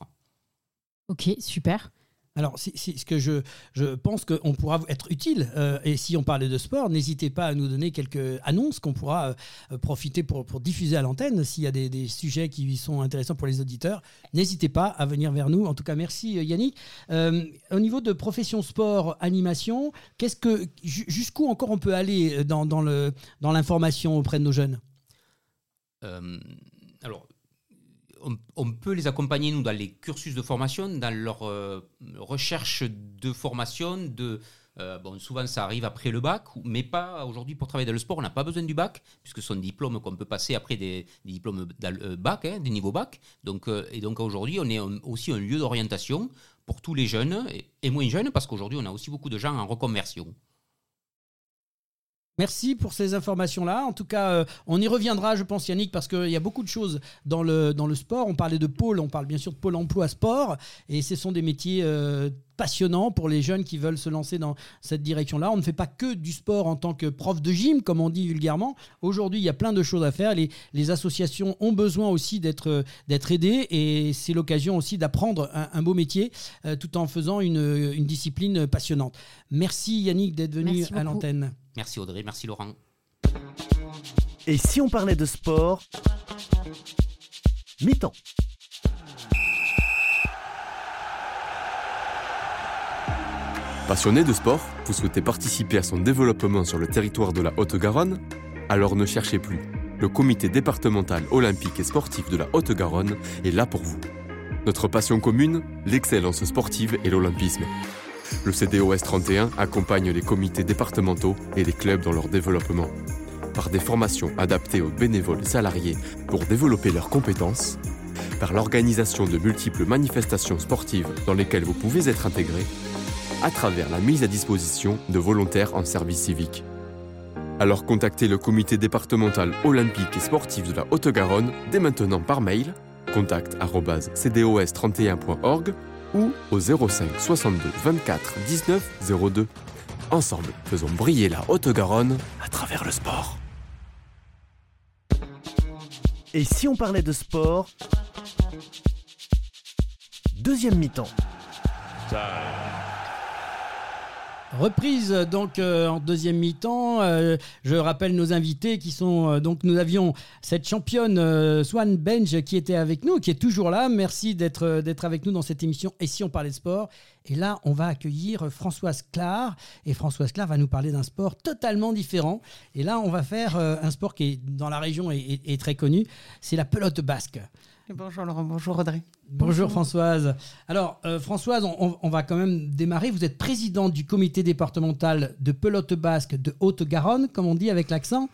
Ok, super. Alors, ce que je, je pense qu'on pourra être utile, euh, et si on parlait de sport, n'hésitez pas à nous donner quelques annonces qu'on pourra euh, profiter pour, pour diffuser à l'antenne. S'il y a des, des sujets qui sont intéressants pour les auditeurs, n'hésitez pas à venir vers nous. En tout cas, merci euh, Yannick. Euh, au niveau de profession sport, animation, qu'est-ce que, ju- jusqu'où encore on peut aller dans, dans le, dans l'information auprès de nos jeunes? Euh, on, peut les accompagner, nous, dans les cursus de formation, dans leur euh, recherche de formation. De, euh, bon, souvent, ça arrive après le bac, mais pas aujourd'hui pour travailler dans le sport. On n'a pas besoin du bac, puisque ce sont des diplômes qu'on peut passer après des, diplômes dans euh, bac, hein, des niveaux bac. Donc, euh, et donc aujourd'hui, on est aussi un lieu d'orientation pour tous les jeunes et, et moins jeunes, parce qu'aujourd'hui, on a aussi beaucoup de gens en reconversion. Merci pour ces informations-là. En tout cas, euh, on y reviendra, je pense, Yannick, parce qu'il y a beaucoup de choses dans le, dans le sport. On parlait de pôle, on parle bien sûr de pôle emploi sport, et ce sont des métiers euh, passionnants pour les jeunes qui veulent se lancer dans cette direction-là. On ne fait pas que du sport en tant que prof de gym, comme on dit vulgairement. Aujourd'hui, il y a plein de choses à faire. Les, les associations ont besoin aussi d'être d'être aidées, et c'est l'occasion aussi d'apprendre un, un beau métier euh, tout en faisant une, une discipline passionnante. Merci Yannick d'être venu à l'antenne. Merci Audrey, merci Laurent. Et si on parlait de sport Mi-temps. Passionné de sport, vous souhaitez participer à son développement sur le territoire de la Haute-Garonne? Alors ne cherchez plus. Le comité départemental olympique et sportif de la Haute-Garonne est là pour vous. Notre passion commune, l'excellence sportive et l'olympisme. Le CDOS 31 accompagne les comités départementaux et les clubs dans leur développement. Par des formations adaptées aux bénévoles salariés pour développer leurs compétences, par l'organisation de multiples manifestations sportives dans lesquelles vous pouvez être intégré, à travers la mise à disposition de volontaires en service civique. Alors contactez le comité départemental olympique et sportif de la Haute-Garonne dès maintenant par mail contact@cdos31.org ou au 05 62 24 19 02. Ensemble, faisons briller la Haute-Garonne à travers le sport. Et si on parlait de sport? Deuxième mi-temps. Reprise donc euh, en deuxième mi-temps. Euh, je rappelle nos invités qui sont euh, donc nous avions cette championne Swan Benj qui était avec nous, qui est toujours là. Merci d'être d'être avec nous dans cette émission. Et si on parlait de sport? Et là, on va accueillir Françoise Clar et Françoise Clar va nous parler d'un sport totalement différent. Et là, on va faire un sport qui est dans la région et, et- et très connu. C'est la pelote basque. Bonjour Laurent, bonjour Audrey. Bonjour Françoise. Alors euh, Françoise, on, on- on va quand même démarrer. Vous êtes présidente du comité départemental de pelote basque de Haute-Garonne, comme on dit avec l'accent.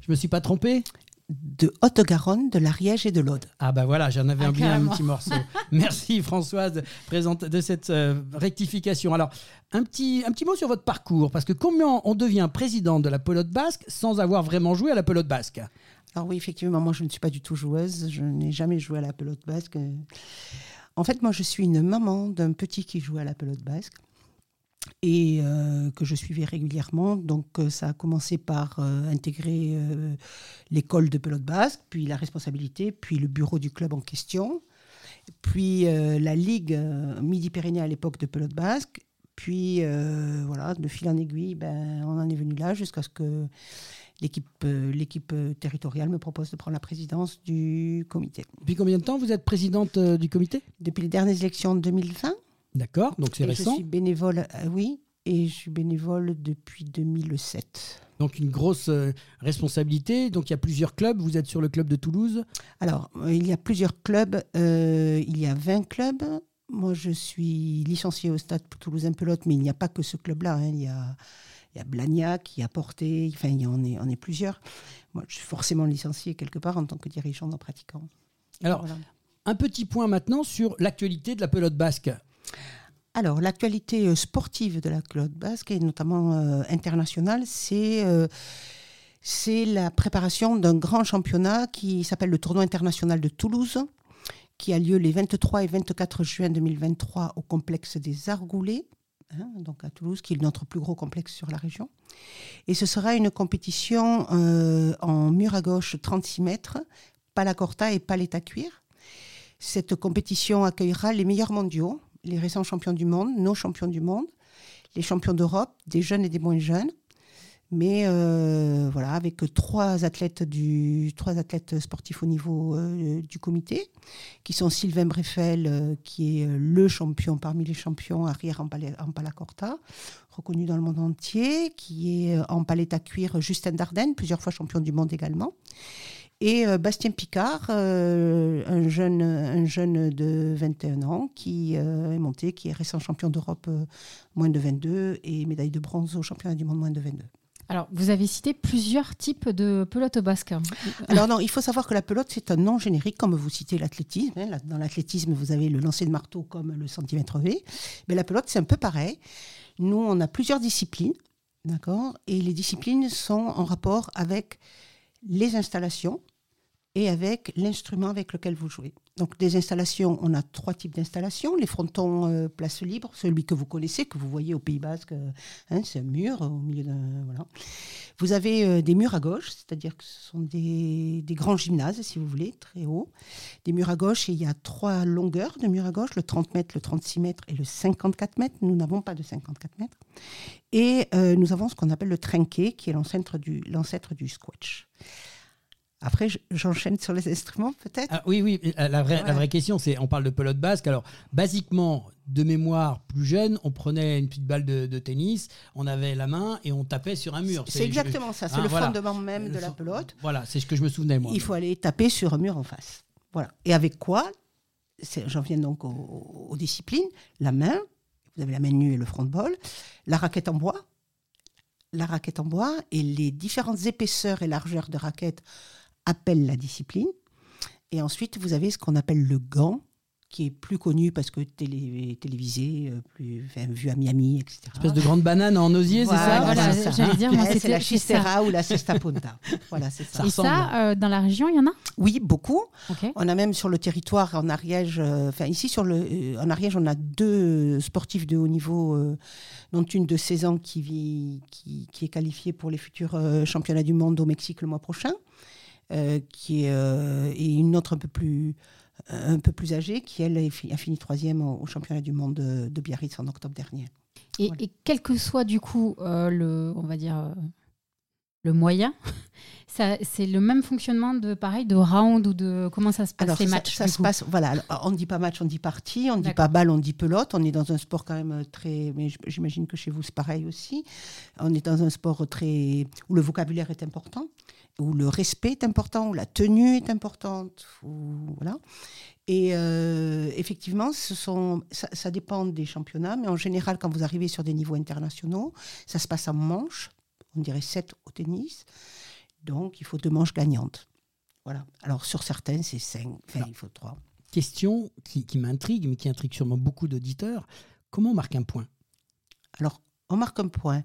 Je me suis pas trompé De Haute-Garonne, de l'Ariège et de l'Aude. Ah bah voilà, j'en avais Ah, oublié un petit morceau. Merci Françoise présente de cette euh, rectification. Alors un petit, un petit mot sur votre parcours, parce que comment on devient président de la pelote basque sans avoir vraiment joué à la pelote basque? Alors oui, effectivement, moi je ne suis pas du tout joueuse, je n'ai jamais joué à la pelote basque. En fait, moi je suis une maman d'un petit qui joue à la pelote basque et euh, que je suivais régulièrement. Donc euh, ça a commencé par euh, intégrer l'école de pelote basque, puis la responsabilité, puis le bureau du club en question, puis la ligue Midi-Pyrénées à l'époque de pelote basque. Puis voilà, de fil en aiguille, ben, on en est venu là jusqu'à ce que l'équipe euh, l'équipe euh, territoriale me propose de prendre la présidence du comité. Depuis combien de temps vous êtes présidente euh, du comité? Depuis les dernières élections de 2020, D'accord, donc c'est Et Je récent. suis bénévole, euh, oui, et je suis bénévole depuis 2007. Donc une grosse euh, responsabilité. Donc il y a plusieurs clubs. Vous êtes sur le club de Toulouse. Alors, il y a plusieurs clubs. euh, il y a 20 clubs. Moi, je suis licenciée au Stade Toulousain Pelote, mais il n'y a pas que ce club-là. hein. Il, y a, il y a Blagnac, il y a Porté, enfin, il y en est, on est plusieurs. Moi, je suis forcément licenciée quelque part en tant que dirigeant d'un pratiquant. Alors Voilà. un petit point maintenant sur l'actualité de la pelote basque. Alors, l'actualité euh, sportive de la Claude Basque, et notamment euh, internationale, c'est euh, c'est la préparation d'un grand championnat qui s'appelle le Tournoi international de Toulouse, qui a lieu les 23 et 24 juin 2023 au complexe des Argoulets, hein, donc à Toulouse, qui est notre plus gros complexe sur la région. Et ce sera une compétition euh, en mur à gauche 36 mètres, palacorta et palette à cuir. Cette compétition accueillera les meilleurs mondiaux, les récents champions du monde, nos champions du monde, les champions d'Europe, des jeunes et des moins jeunes. Mais euh, voilà, avec trois athlètes, du, trois athlètes sportifs au niveau euh, du comité, qui sont Sylvain Breffel, euh, qui est le champion parmi les champions arrière en, en palacorta, reconnu dans le monde entier, qui est en palette à cuir Justin Dardenne, plusieurs fois champion du monde également. Et Bastien Picard, un, jeune, un jeune de 21 ans qui est monté, qui est récent champion d'Europe moins de 22 et médaille de bronze au championnat du monde moins de 22. Alors, vous avez cité plusieurs types de pelote basque. Alors non, il faut savoir que la pelote, c'est un nom générique, comme vous citez l'athlétisme. hein. Dans l'athlétisme, vous avez le lancer de marteau comme le centimètre V. Mais la pelote, c'est un peu pareil. Nous, on a plusieurs disciplines, d'accord? Et les disciplines sont en rapport avec les installations et avec l'instrument avec lequel vous jouez. Donc, des installations, on a trois types d'installations. Les frontons euh, place libre, celui que vous connaissez, que vous voyez au Pays Basque, euh, hein, c'est un mur au milieu d'un... Voilà. Vous avez euh, des murs à gauche, c'est-à-dire que ce sont des, grands gymnases, si vous voulez, très hauts. Des murs à gauche, et il y a trois longueurs de murs à gauche, le 30 mètres, le 36 mètres et le 54 mètres. Nous n'avons pas de 54 mètres. Et euh, nous avons ce qu'on appelle le trinquet, qui est l'ancêtre du, l'ancêtre du squash. Après, je- j'enchaîne sur les instruments, peut-être? Ah, oui, oui. euh, La vraie, la Ouais. vraie question, c'est on parle de pelote basque. Alors, basiquement, de mémoire, plus jeune, on prenait une petite balle de, de tennis, on avait la main et on tapait sur un mur. C'est exactement ça, c'est Ah, le voilà. fondement même de la pelote. Voilà, c'est ce que je me souvenais, moi. Il faut aller taper sur un mur en face. Voilà. Et avec quoi? J'en viens donc aux, aux disciplines. La main, vous avez la main nue et le front de bol. La raquette en bois. La raquette en bois et les différentes épaisseurs et largeurs de raquette appellent la discipline. Et ensuite, vous avez ce qu'on appelle le gant, qui est plus connu parce que télé, télévisé, euh, plus, enfin, vu à Miami, etc. Espèce de grande banane en osier, Voilà, c'est ça voilà, c'est ça. j'allais dire, moi, c'est la chistera ou la cesta punta. voilà, c'est ça. Et ça, euh, dans la région, il y en a? Oui, beaucoup. On a même sur le territoire en Ariège, euh, enfin ici sur le, euh, en Ariège, on a deux sportifs de haut niveau, euh, dont une de 16 ans qui, vit, qui, qui est qualifiée pour les futurs euh, championnats du monde au Mexique le mois prochain, qui est, euh, et une autre un peu plus, un peu plus âgée qui elle a fini troisième au, au championnat du monde de, de Biarritz en octobre dernier. Et, Voilà. et quel que soit du coup euh, le, on va dire euh, le moyen, ça, c'est le même fonctionnement de pareil de round ou de comment ça se passe les ça, matchs. ça se passe. Voilà, alors, on ne dit pas match, on dit partie, on ne dit pas balle, on dit pelote. On est dans un sport quand même très. Mais j'imagine que chez vous c'est pareil aussi. On est dans un sport très où le vocabulaire est important, où le respect est important, où la tenue est importante, où voilà. Et euh, effectivement, ce sont, ça, ça dépend des championnats, mais en général, quand vous arrivez sur des niveaux internationaux, ça se passe en manches, on dirait 7 au tennis. Donc, il faut deux manches gagnantes. Voilà. Alors, sur certains, c'est 5. Enfin, il faut 3. Question qui, qui m'intrigue, mais qui intrigue sûrement beaucoup d'auditeurs. Comment on marque un point? Alors, on marque un point,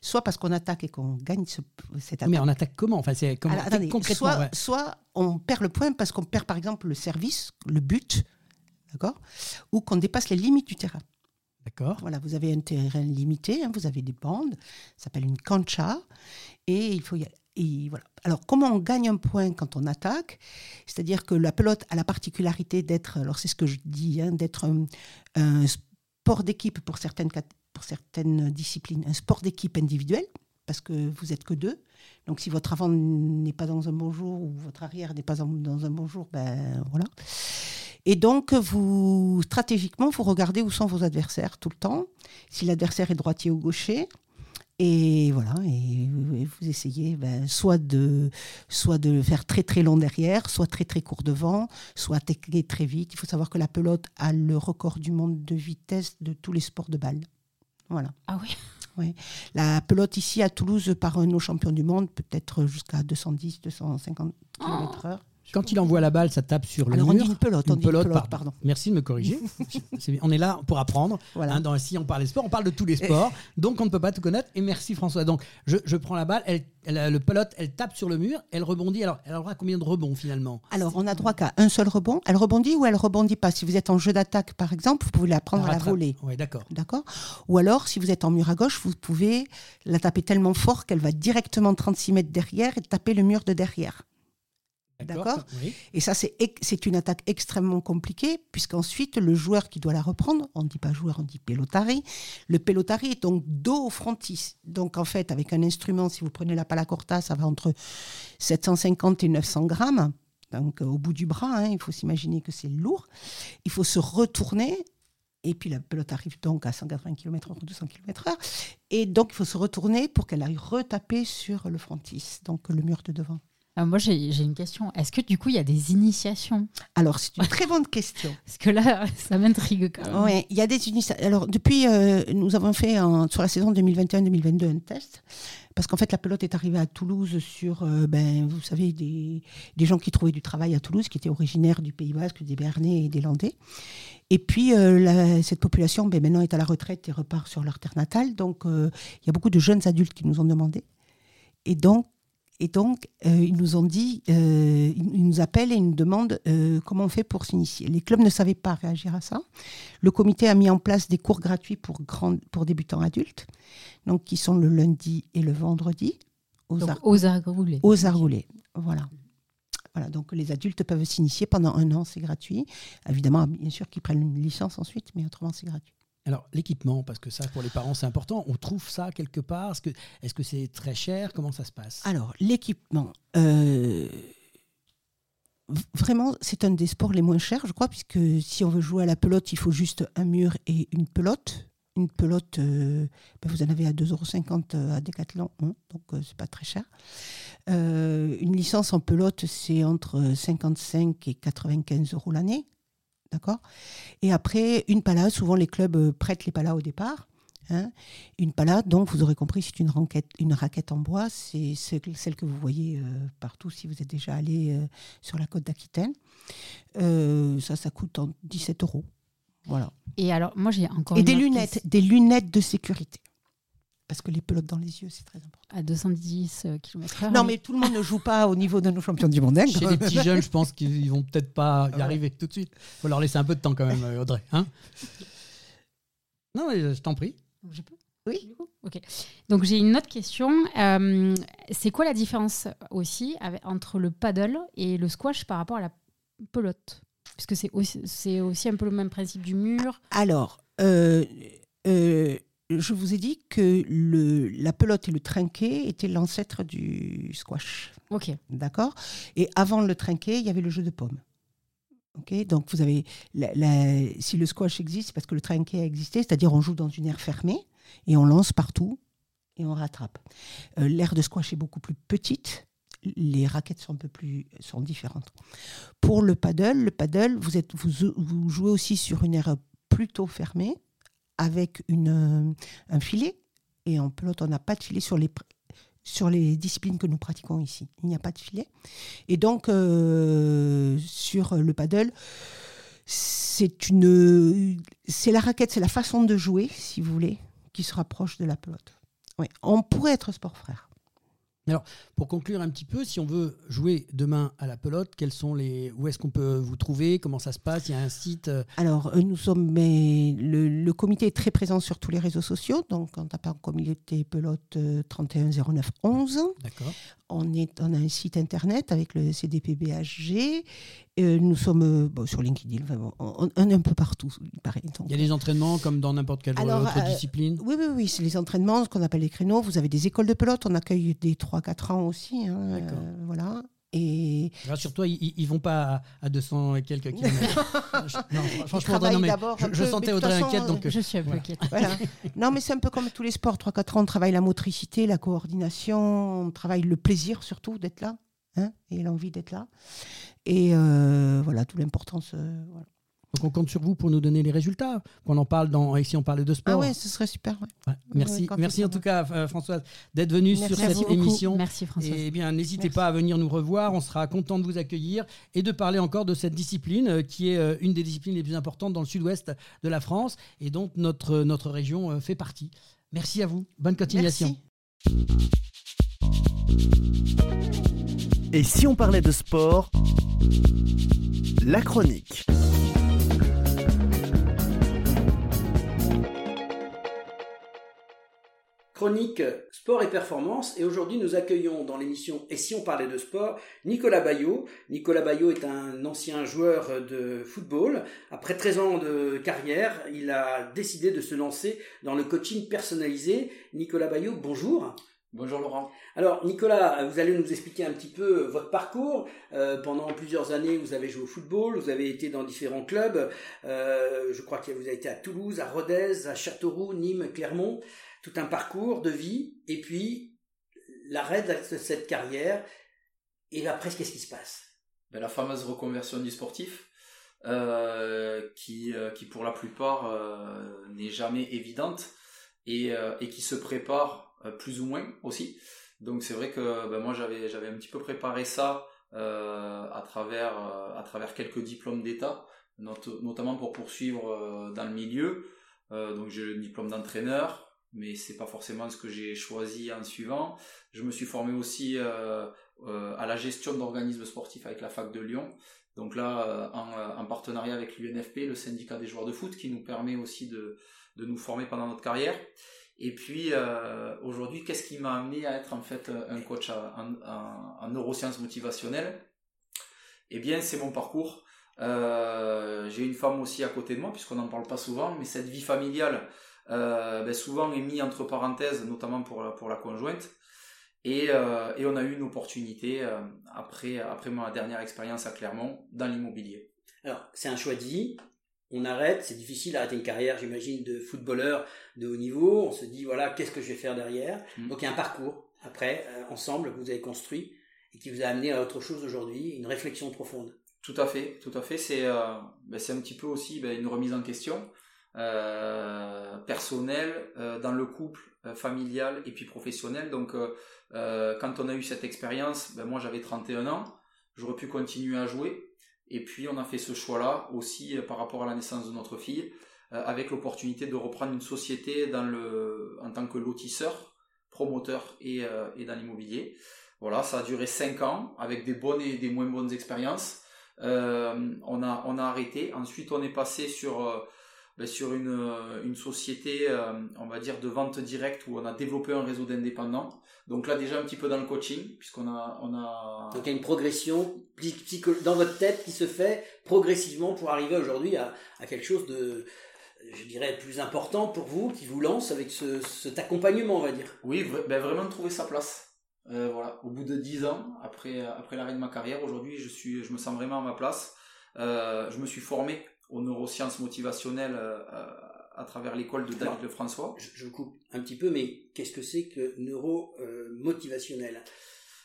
soit parce qu'on attaque et qu'on gagne ce, cette attaque. Mais on attaque comment? Enfin, c'est comment Alors, attendez, concrètement soit, ouais. soit on perd le point parce qu'on perd, par exemple, le service, le but, d'accord? Ou qu'on dépasse les limites du terrain. D'accord. Voilà, vous avez un terrain limité, hein, vous avez des bandes, ça s'appelle une cancha, et il faut y et voilà. Alors, comment on gagne un point quand on attaque? C'est-à-dire que la pelote a la particularité d'être, alors c'est ce que je dis, hein, d'être un, un sport d'équipe pour certaines, cat- pour certaines disciplines, un sport d'équipe individuel, parce que vous êtes que deux. Donc, si votre avant n'est pas dans un bon jour ou votre arrière n'est pas dans un bon jour, ben voilà. Et donc, vous, stratégiquement, vous regardez où sont vos adversaires tout le temps. Si l'adversaire est droitier ou gaucher, et voilà, vous essayez ben, soit, de, soit de faire très très long derrière, soit très très court devant, soit attaquer très vite. Il faut savoir que la pelote a le record du monde de vitesse de tous les sports de balle. Voilà. Ah oui Oui. La pelote ici à Toulouse par nos champions du monde peut être jusqu'à 210, 250 km/h. Quand il envoie la balle, ça tape sur le Alors on mur. dit une pelote, on dit une pelote, pelote, pardon. pardon. Merci de me corriger. On est là pour apprendre. Voilà. Hein, dans, si on parle des sports, on parle de tous les sports. donc on ne peut pas tout connaître. Et merci François. Donc je, je prends la balle, elle, elle- le pelote, elle tape sur le mur, elle rebondit. Alors elle a le droit à combien de rebonds finalement? Alors, on a droit qu'à un seul rebond. Elle rebondit ou elle rebondit pas? Si vous êtes en jeu d'attaque, par exemple, vous pouvez la prendre à la volée. Oui, d'accord. D'accord? Ou alors, si vous êtes en mur à gauche, vous pouvez la taper tellement fort qu'elle va directement 36 mètres derrière et taper le mur de derrière. D'accord. Oui. Et ça, c'est une attaque extrêmement compliquée, puisqu'ensuite, le joueur qui doit la reprendre, on ne dit pas joueur, on dit pelotari. Le pelotari est donc dos au frontis. Donc, en fait, avec un instrument, si vous prenez la pala corta, ça va entre 750 et 900 grammes. Donc, euh, au bout du bras, hein, il faut s'imaginer que c'est lourd. Il faut se retourner. Et puis la pelote arrive donc à 180 km h 200 km h Et donc, il faut se retourner pour qu'elle aille retaper sur le frontis, donc le mur de devant. Euh, Moi, j'ai une question. Est-ce que du coup, il y a des initiations Alors, c'est une très bonne question. Parce que là, ça m'intrigue quand même. Oui, il y a des initiatives. Alors, depuis, euh, nous avons fait en- sur la saison 2021-2022 un test. Parce qu'en fait, la pelote est arrivée à Toulouse sur, euh, ben, vous savez, des, des gens qui trouvaient du travail à Toulouse, qui étaient originaires du Pays Basque, des Bernais et des Landais. Et puis, euh, la- cette population, ben, maintenant, est à la retraite et repart sur leur terre natale. Donc, il y a beaucoup de jeunes adultes qui nous ont demandé. Et donc, et donc euh, ils nous ont dit, euh, ils nous appellent et ils nous demandent euh, comment on fait pour s'initier. Les clubs ne savaient pas réagir à ça. Le comité a mis en place des cours gratuits pour, pour débutants adultes, donc qui sont le lundi et le vendredi aux, Donc, Ar- aux argoulés. aux Argoulés. Voilà. Voilà, donc les adultes peuvent s'initier pendant un an, c'est gratuit. Évidemment, bien sûr qu'ils prennent une licence ensuite, mais autrement c'est gratuit. Alors l'équipement, parce que ça pour les parents c'est important. On trouve ça quelque part? Est-ce que c'est très cher? Comment ça se passe? Alors, l'équipement. euh, Vraiment, c'est un des sports les moins chers, je crois, puisque si on veut jouer à la pelote, il faut juste un mur et une pelote. Une pelote, euh, ben, vous en avez à 2,50 euros à Decathlon, hein, donc euh, c'est pas très cher. Euh, une licence en pelote, c'est entre 55 et 95 euros l'année. D'accord? Et après, une pala, souvent les clubs euh, prêtent les palas au départ. hein. Une pala, donc vous aurez compris, c'est une, raquette, une raquette en bois. C'est celle que vous voyez euh, partout si vous êtes déjà allé euh, sur la côte d'Aquitaine. Euh, ça, ça coûte en 17 euros. Voilà. Et alors, moi, j'ai encore Et une des lunettes, question. des lunettes de sécurité. Parce que les pelotes dans les yeux, c'est très important. À 210 km/h. Non, mais tout le monde ne joue pas au niveau de nos champions du monde. hein, Chez les petits jeunes, je pense qu'ils vont peut-être pas y Ouais. arriver tout de suite. faut leur laisser un peu de temps quand même, euh, Audrey. Hein non, mais je t'en prie. Je peux? Oui. Ok. Donc j'ai une autre question. Euh, c'est quoi la différence aussi avec- entre le paddle et le squash par rapport à la pelote? Puisque c'est aussi, c'est aussi un peu le même principe du mur. Alors, euh, euh, je vous ai dit que le, la pelote et le trinquet étaient l'ancêtre du squash. Ok. D'accord? Et avant le trinquet, il y avait le jeu de pommes. Ok? Donc, vous avez. la- la- si le squash existe, c'est parce que le trinquet a existé, c'est-à-dire on joue dans une aire fermée et on lance partout et on rattrape. Euh, L'aire de squash est beaucoup plus petite. Les raquettes sont un peu plus sont différentes. Pour le paddle, le paddle, vous, êtes, vous, vous jouez aussi sur une aire plutôt fermée avec une, euh, un filet. Et en pelote, on n'a pas de filet sur les, sur les disciplines que nous pratiquons ici. Il n'y a pas de filet. Et donc, euh, sur le paddle, c'est une, c'est la raquette, c'est la façon de jouer, si vous voulez, qui se rapproche de la pelote. On pourrait être sport frère. Pour conclure un petit peu, si on veut jouer demain à la pelote, quels sont les, où est-ce qu'on peut vous trouver Comment ça se passe Il y a un site euh, Alors, euh, nous sommes, mais le, le comité est très présent sur tous les réseaux sociaux. Donc, en comité pelote euh, 310911. D'accord. On, est, on a un site internet avec le CDPBHG. Euh, nous sommes euh, bon, sur LinkedIn. enfin bon, on, on est un peu partout, il paraît. Donc, Il y a des entraînements comme dans n'importe quelle Alors, autre euh, discipline? Oui, oui, oui, c'est les entraînements, ce qu'on appelle les créneaux. Vous avez des écoles de pelote, on accueille des 3-4 ans aussi. hein, euh, voilà. Et Rassure-toi, ils, ils vont pas à, à 200 et quelques kilomètres. Je- non, franchement, Audrey, travaillent non, mais d'abord je, sentais Audrey façon, inquiète, donc euh, Je suis un peu voilà. inquiète. voilà. Non, mais c'est un peu comme tous les sports. 3-4 ans, on travaille la motricité, la coordination, on travaille le plaisir surtout d'être là, hein, et l'envie d'être là. Et euh, voilà, toute l'importance. euh, voilà. Donc on compte sur vous pour nous donner les résultats, qu'on en parle dans ici on parlait de sport. Ah ouais, ce serait super. ouais. Ouais, merci, Ouais, merci en tout cas euh, Françoise d'être venue Merci sur cette émission. Merci François. Et bien, n'hésitez pas à venir nous revoir. On sera content de vous accueillir et de parler encore de cette discipline euh, qui est euh, une des disciplines les plus importantes dans le sud-ouest de la France et dont notre, notre région euh, fait partie. Merci à vous. Bonne continuation. Merci. Et si on parlait de sport? La chronique. Chronique sport et performance et aujourd'hui nous accueillons dans l'émission Et si on parlait de sport Nicolas Bayot. Nicolas Bayot est un ancien joueur de football. Après 13 ans de carrière, il a décidé de se lancer dans le coaching personnalisé. Nicolas Bayot, bonjour. Bonjour Laurent. Alors Nicolas, vous allez nous expliquer un petit peu votre parcours. Euh, pendant plusieurs années, vous avez joué au football, vous avez été dans différents clubs. Euh, je crois que vous avez été à Toulouse, à Rodez, à Châteauroux, Nîmes, Clermont. Tout un parcours de vie. Et puis l'arrêt de cette carrière. Et après, qu'est-ce qui se passe? Ben, la fameuse reconversion du sportif, euh, qui, euh, qui pour la plupart euh, n'est jamais évidente et, et qui se prépare plus ou moins aussi. Donc c'est vrai que ben, moi j'avais un petit peu préparé ça à travers à travers quelques diplômes d'État, not- notamment pour poursuivre dans le milieu. Donc j'ai le diplôme d'entraîneur, mais c'est pas forcément ce que j'ai choisi en suivant. Je me suis formé aussi euh, euh, à la gestion d'organismes sportifs avec la fac de Lyon. Donc là, euh, en, en partenariat avec l'UNFP, le syndicat des joueurs de foot, qui nous permet aussi de, de nous former pendant notre carrière. Et puis aujourd'hui, qu'est-ce qui m'a amené à être en fait un coach en, en- en neurosciences motivationnelles? Eh bien, c'est mon parcours. J'ai une femme aussi à côté de moi, puisqu'on n'en parle pas souvent, mais cette vie familiale, ben, souvent est mise entre parenthèses, notamment pour la, pour la conjointe. Et, euh, et on a eu une opportunité euh, après, après ma dernière expérience à Clermont dans l'immobilier. Alors, c'est un choix vie. On arrête, c'est difficile d'arrêter une carrière, j'imagine, de footballeur de haut niveau. On se dit, voilà, qu'est-ce que je vais faire derrière Mm. Donc, il y a un parcours, après, euh, ensemble, que vous avez construit et qui vous a amené à autre chose aujourd'hui, une réflexion profonde. Tout à fait, tout à fait. C'est euh, ben, un petit peu aussi ben, une remise en question euh, personnelle euh, dans le couple, euh, familial et puis professionnel. Donc, quand on a eu cette expérience, ben, moi j'avais 31 ans, j'aurais pu continuer à jouer. Et puis on a fait ce choix-là aussi par rapport à la naissance de notre fille, avec l'opportunité de reprendre une société dans le, en tant que lotisseur, promoteur et, et dans l'immobilier. Voilà, ça a duré 5 ans avec des bonnes et des moins bonnes expériences. On a on a arrêté. Ensuite, on est passé sur ben, sur une euh, une société, euh, on va dire de vente directe où on a développé un réseau d'indépendants. Donc là déjà un petit peu dans le coaching puisqu'on a on a Donc, il y a une progression dans votre tête qui se fait progressivement pour arriver aujourd'hui à, à quelque chose de, je dirais, plus important pour vous, qui vous lance avec ce, cet accompagnement, on va dire. oui ben, vraiment trouver sa place. Euh, voilà, au bout de 10 ans après après l'arrêt de ma carrière, aujourd'hui je suis je me sens vraiment à ma place. Euh, je me suis formé aux neurosciences motivationnelles euh, euh, à travers l'école de David Lefrançois. Je, coupe un petit peu, mais qu'est-ce que c'est que neuro-motivationnel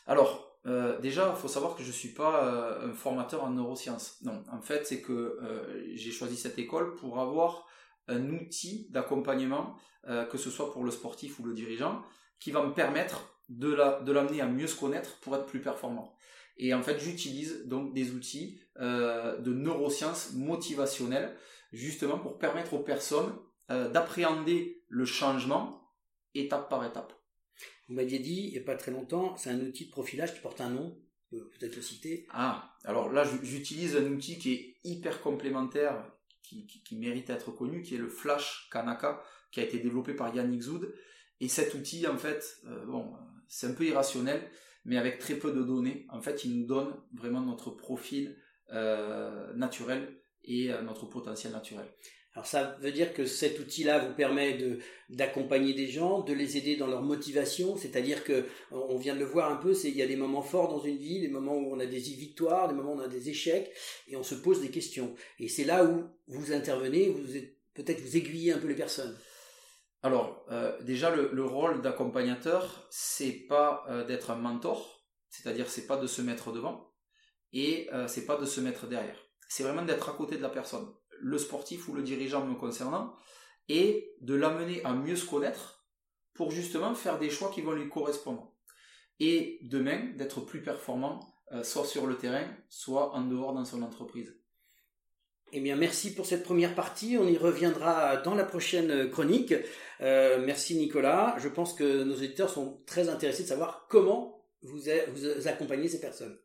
Alors, euh, déjà, il faut savoir que je suis pas euh, un formateur en neurosciences. Non, en fait, c'est que euh, j'ai choisi cette école pour avoir un outil d'accompagnement, euh, que ce soit pour le sportif ou le dirigeant, qui va me permettre de la- de l'amener à mieux se connaître pour être plus performant. Et en fait, j'utilise donc des outils euh, de neurosciences motivationnelles, justement pour permettre aux personnes euh, d'appréhender le changement étape par étape. Vous m'aviez dit, il n'y a pas très longtemps, c'est un outil de profilage qui porte un nom, peut-être le citer. Ah, alors là, j'utilise un outil qui est hyper complémentaire, qui, qui- qui mérite d'être connu, qui est le Flash Kanaka, qui a été développé par Yannick Zoud. Et cet outil, en fait, euh, bon, c'est un peu irrationnel, mais avec très peu de données, en fait, il nous donne vraiment notre profil euh, naturel et euh, notre potentiel naturel. Alors ça veut dire que cet outil-là vous permet de d'accompagner des gens, de les aider dans leur motivation, c'est-à-dire que on vient de le voir un peu, c'est il y a des moments forts dans une vie, des moments où on a des victoires, des moments où on a des échecs et on se pose des questions. Et c'est là où vous intervenez, vous peut-être vous aiguillez un peu les personnes. Alors euh, déjà le, le rôle d'accompagnateur, c'est pas euh, d'être un mentor, c'est-à-dire c'est pas de se mettre devant et euh, c'est pas de se mettre derrière. C'est vraiment d'être à côté de la personne le sportif ou le dirigeant me concernant, et de l'amener à mieux se connaître pour justement faire des choix qui vont lui correspondre. Et demain, d'être plus performant, euh, soit sur le terrain, soit en dehors dans son entreprise. Eh bien, merci pour cette première partie. On y reviendra dans la prochaine chronique. Euh, merci Nicolas. Je pense que nos éditeurs sont très intéressés de savoir comment vous, vous accompagnez ces personnes.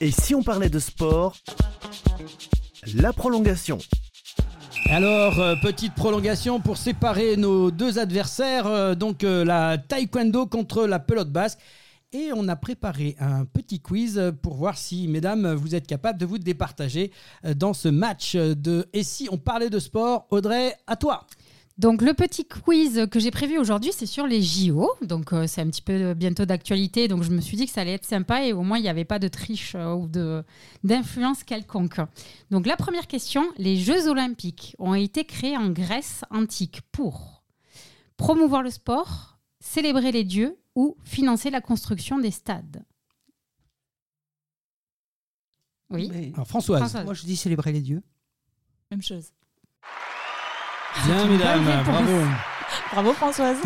Et si on parlait de sport la prolongation. Alors, euh, petite prolongation pour séparer nos deux adversaires, euh, donc euh, la taekwondo contre la pelote basque. Et on a préparé un petit quiz pour voir si, mesdames, vous êtes capables de vous départager dans ce match de Et si on parlait de sport Audrey, à toi donc le petit quiz que j'ai prévu aujourd'hui, c'est sur les JO. Donc euh, c'est un petit peu bientôt d'actualité. Donc je me suis dit que ça allait être sympa et au moins il n'y avait pas de triche euh, ou de d'influence quelconque. Donc la première question, les Jeux olympiques ont été créés en Grèce antique pour promouvoir le sport, célébrer les dieux ou financer la construction des stades? Oui. Françoise. Moi je dis célébrer les dieux. Même chose. Bien, mesdames, bravo. Bravo, Françoise.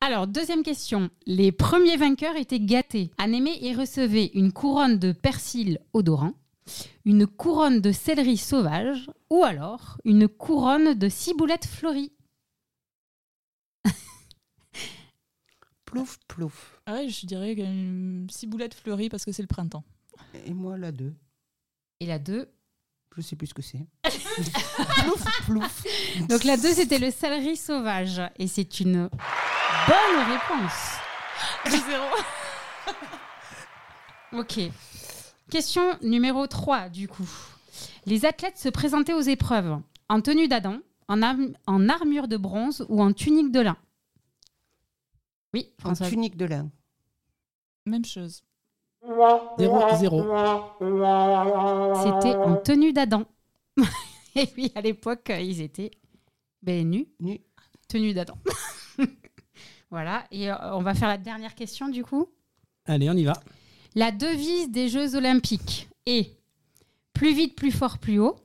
Alors, deuxième question. Les premiers vainqueurs étaient gâtés. Anémée y recevait une couronne de persil odorant, une couronne de céleri sauvage ou alors une couronne de ciboulettes fleuries. plouf, plouf. Ah ouais, je dirais une ciboulette fleurie parce que c'est le printemps. Et moi, la 2. Et la 2 je sais plus ce que c'est. Donc la 2, c'était le céleri sauvage. Et c'est une bonne réponse. Zéro. ok. Question numéro 3, du coup. Les athlètes se présentaient aux épreuves en tenue d'Adam, en, en, armure de bronze ou en tunique de lin? Oui, François. En tunique de lin. Même chose. Zéro, zéro. C'était en tenue d'Adam. Et puis à l'époque, ils étaient ben, nus. Nus. Tenue d'Adam. voilà. Et euh, on va faire la dernière question du coup. Allez, on y va. La devise des Jeux Olympiques est plus vite, plus fort, plus haut.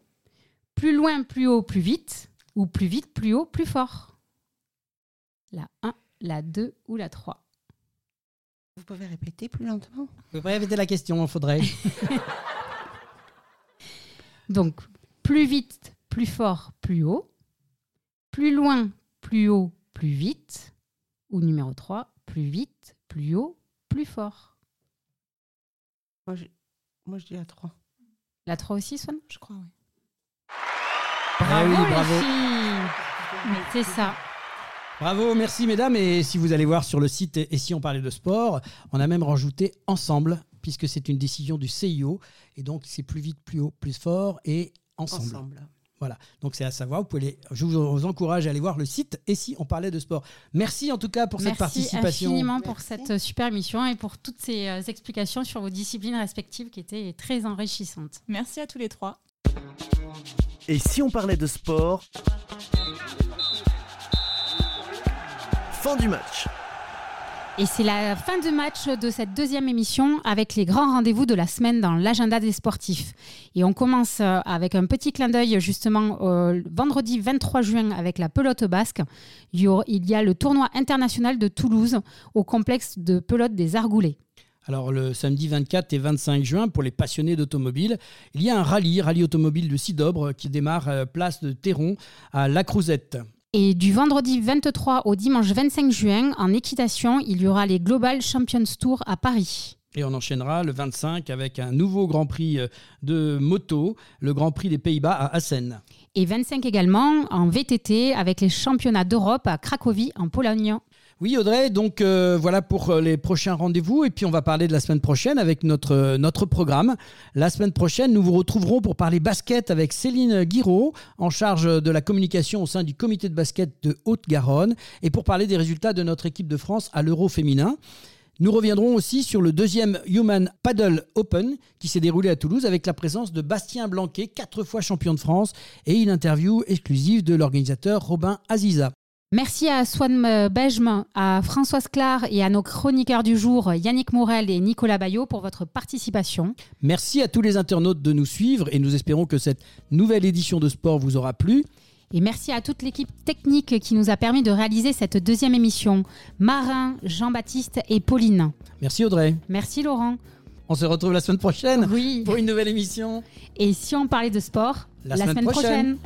Plus loin, plus haut, plus vite. Ou plus vite, plus haut, plus fort. La 1, la 2 ou la 3. Vous pouvez répéter plus lentement Vous pouvez répéter la question, il faudrait. Donc, plus vite, plus fort, plus haut. Plus loin, plus haut, plus vite. Ou numéro 3, plus vite, plus haut, plus fort. Moi, je, moi, je dis la 3. La 3 aussi, Swan? Je crois, oui. Bravo, ah bravo. C'est ça. Bravo, merci mesdames. Et si vous allez voir sur le site Et si on parlait de sport, on a même rajouté ensemble, puisque c'est une décision du CIO. Et donc, c'est plus vite, plus haut, plus fort et ensemble. Voilà, donc c'est à savoir. Vous pouvez je vous encourage à aller voir le site et si on parlait de sport. Merci en tout cas pour cette participation. Merci infiniment pour cette super émission et pour toutes ces euh, explications sur vos disciplines respectives qui étaient très enrichissantes. Merci à tous les trois. Et si on parlait de sport? Fin du match. Et c'est la fin du match de cette deuxième émission avec les grands rendez-vous de la semaine dans l'agenda des sportifs. Et on commence euh, avec un petit clin d'œil justement vendredi 23 juin avec la pelote basque. Il y a le tournoi international de Toulouse au complexe de pelote des Argoulets. Alors le samedi 24 et 25 juin, pour les passionnés d'automobile, il y a un rallye, rallye automobile de Sidobre, qui démarre euh, place de Théron à La Crouzette. Et du vendredi 23 au dimanche 25 juin, en équitation, il y aura les Global Champions Tour à Paris. Et on enchaînera le 25 avec un nouveau Grand Prix euh, de moto, le Grand Prix des Pays-Bas à Assen. Et 25 également en VTT avec les championnats d'Europe à Cracovie en Pologne. Oui Audrey, donc euh, voilà pour euh, les prochains rendez-vous et puis on va parler de la semaine prochaine avec notre, euh, notre programme. La semaine prochaine, nous vous retrouverons pour parler basket avec Céline Guiraud en charge de la communication au sein du comité de basket de Haute-Garonne et pour parler des résultats de notre équipe de France à l'Euro féminin. Nous reviendrons aussi sur le deuxième Human Paddle Open qui s'est déroulé à Toulouse avec la présence de Bastien Blanquet, quatre fois champion de France, et une interview exclusive de l'organisateur Robin Aziza. Merci à Swan Bejme, à Françoise Clar et à nos chroniqueurs du jour, Yannick Morel et Nicolas Bayot, pour votre participation. Merci à tous les internautes de nous suivre et nous espérons que cette nouvelle édition de sport vous aura plu. Et merci à toute l'équipe technique qui nous a permis de réaliser cette deuxième émission. Marin, Jean-Baptiste et Pauline. Merci Audrey. Merci Laurent. On se retrouve la semaine prochaine oui. pour une nouvelle émission. Et si on parlait de sport, la, semaine, prochaine.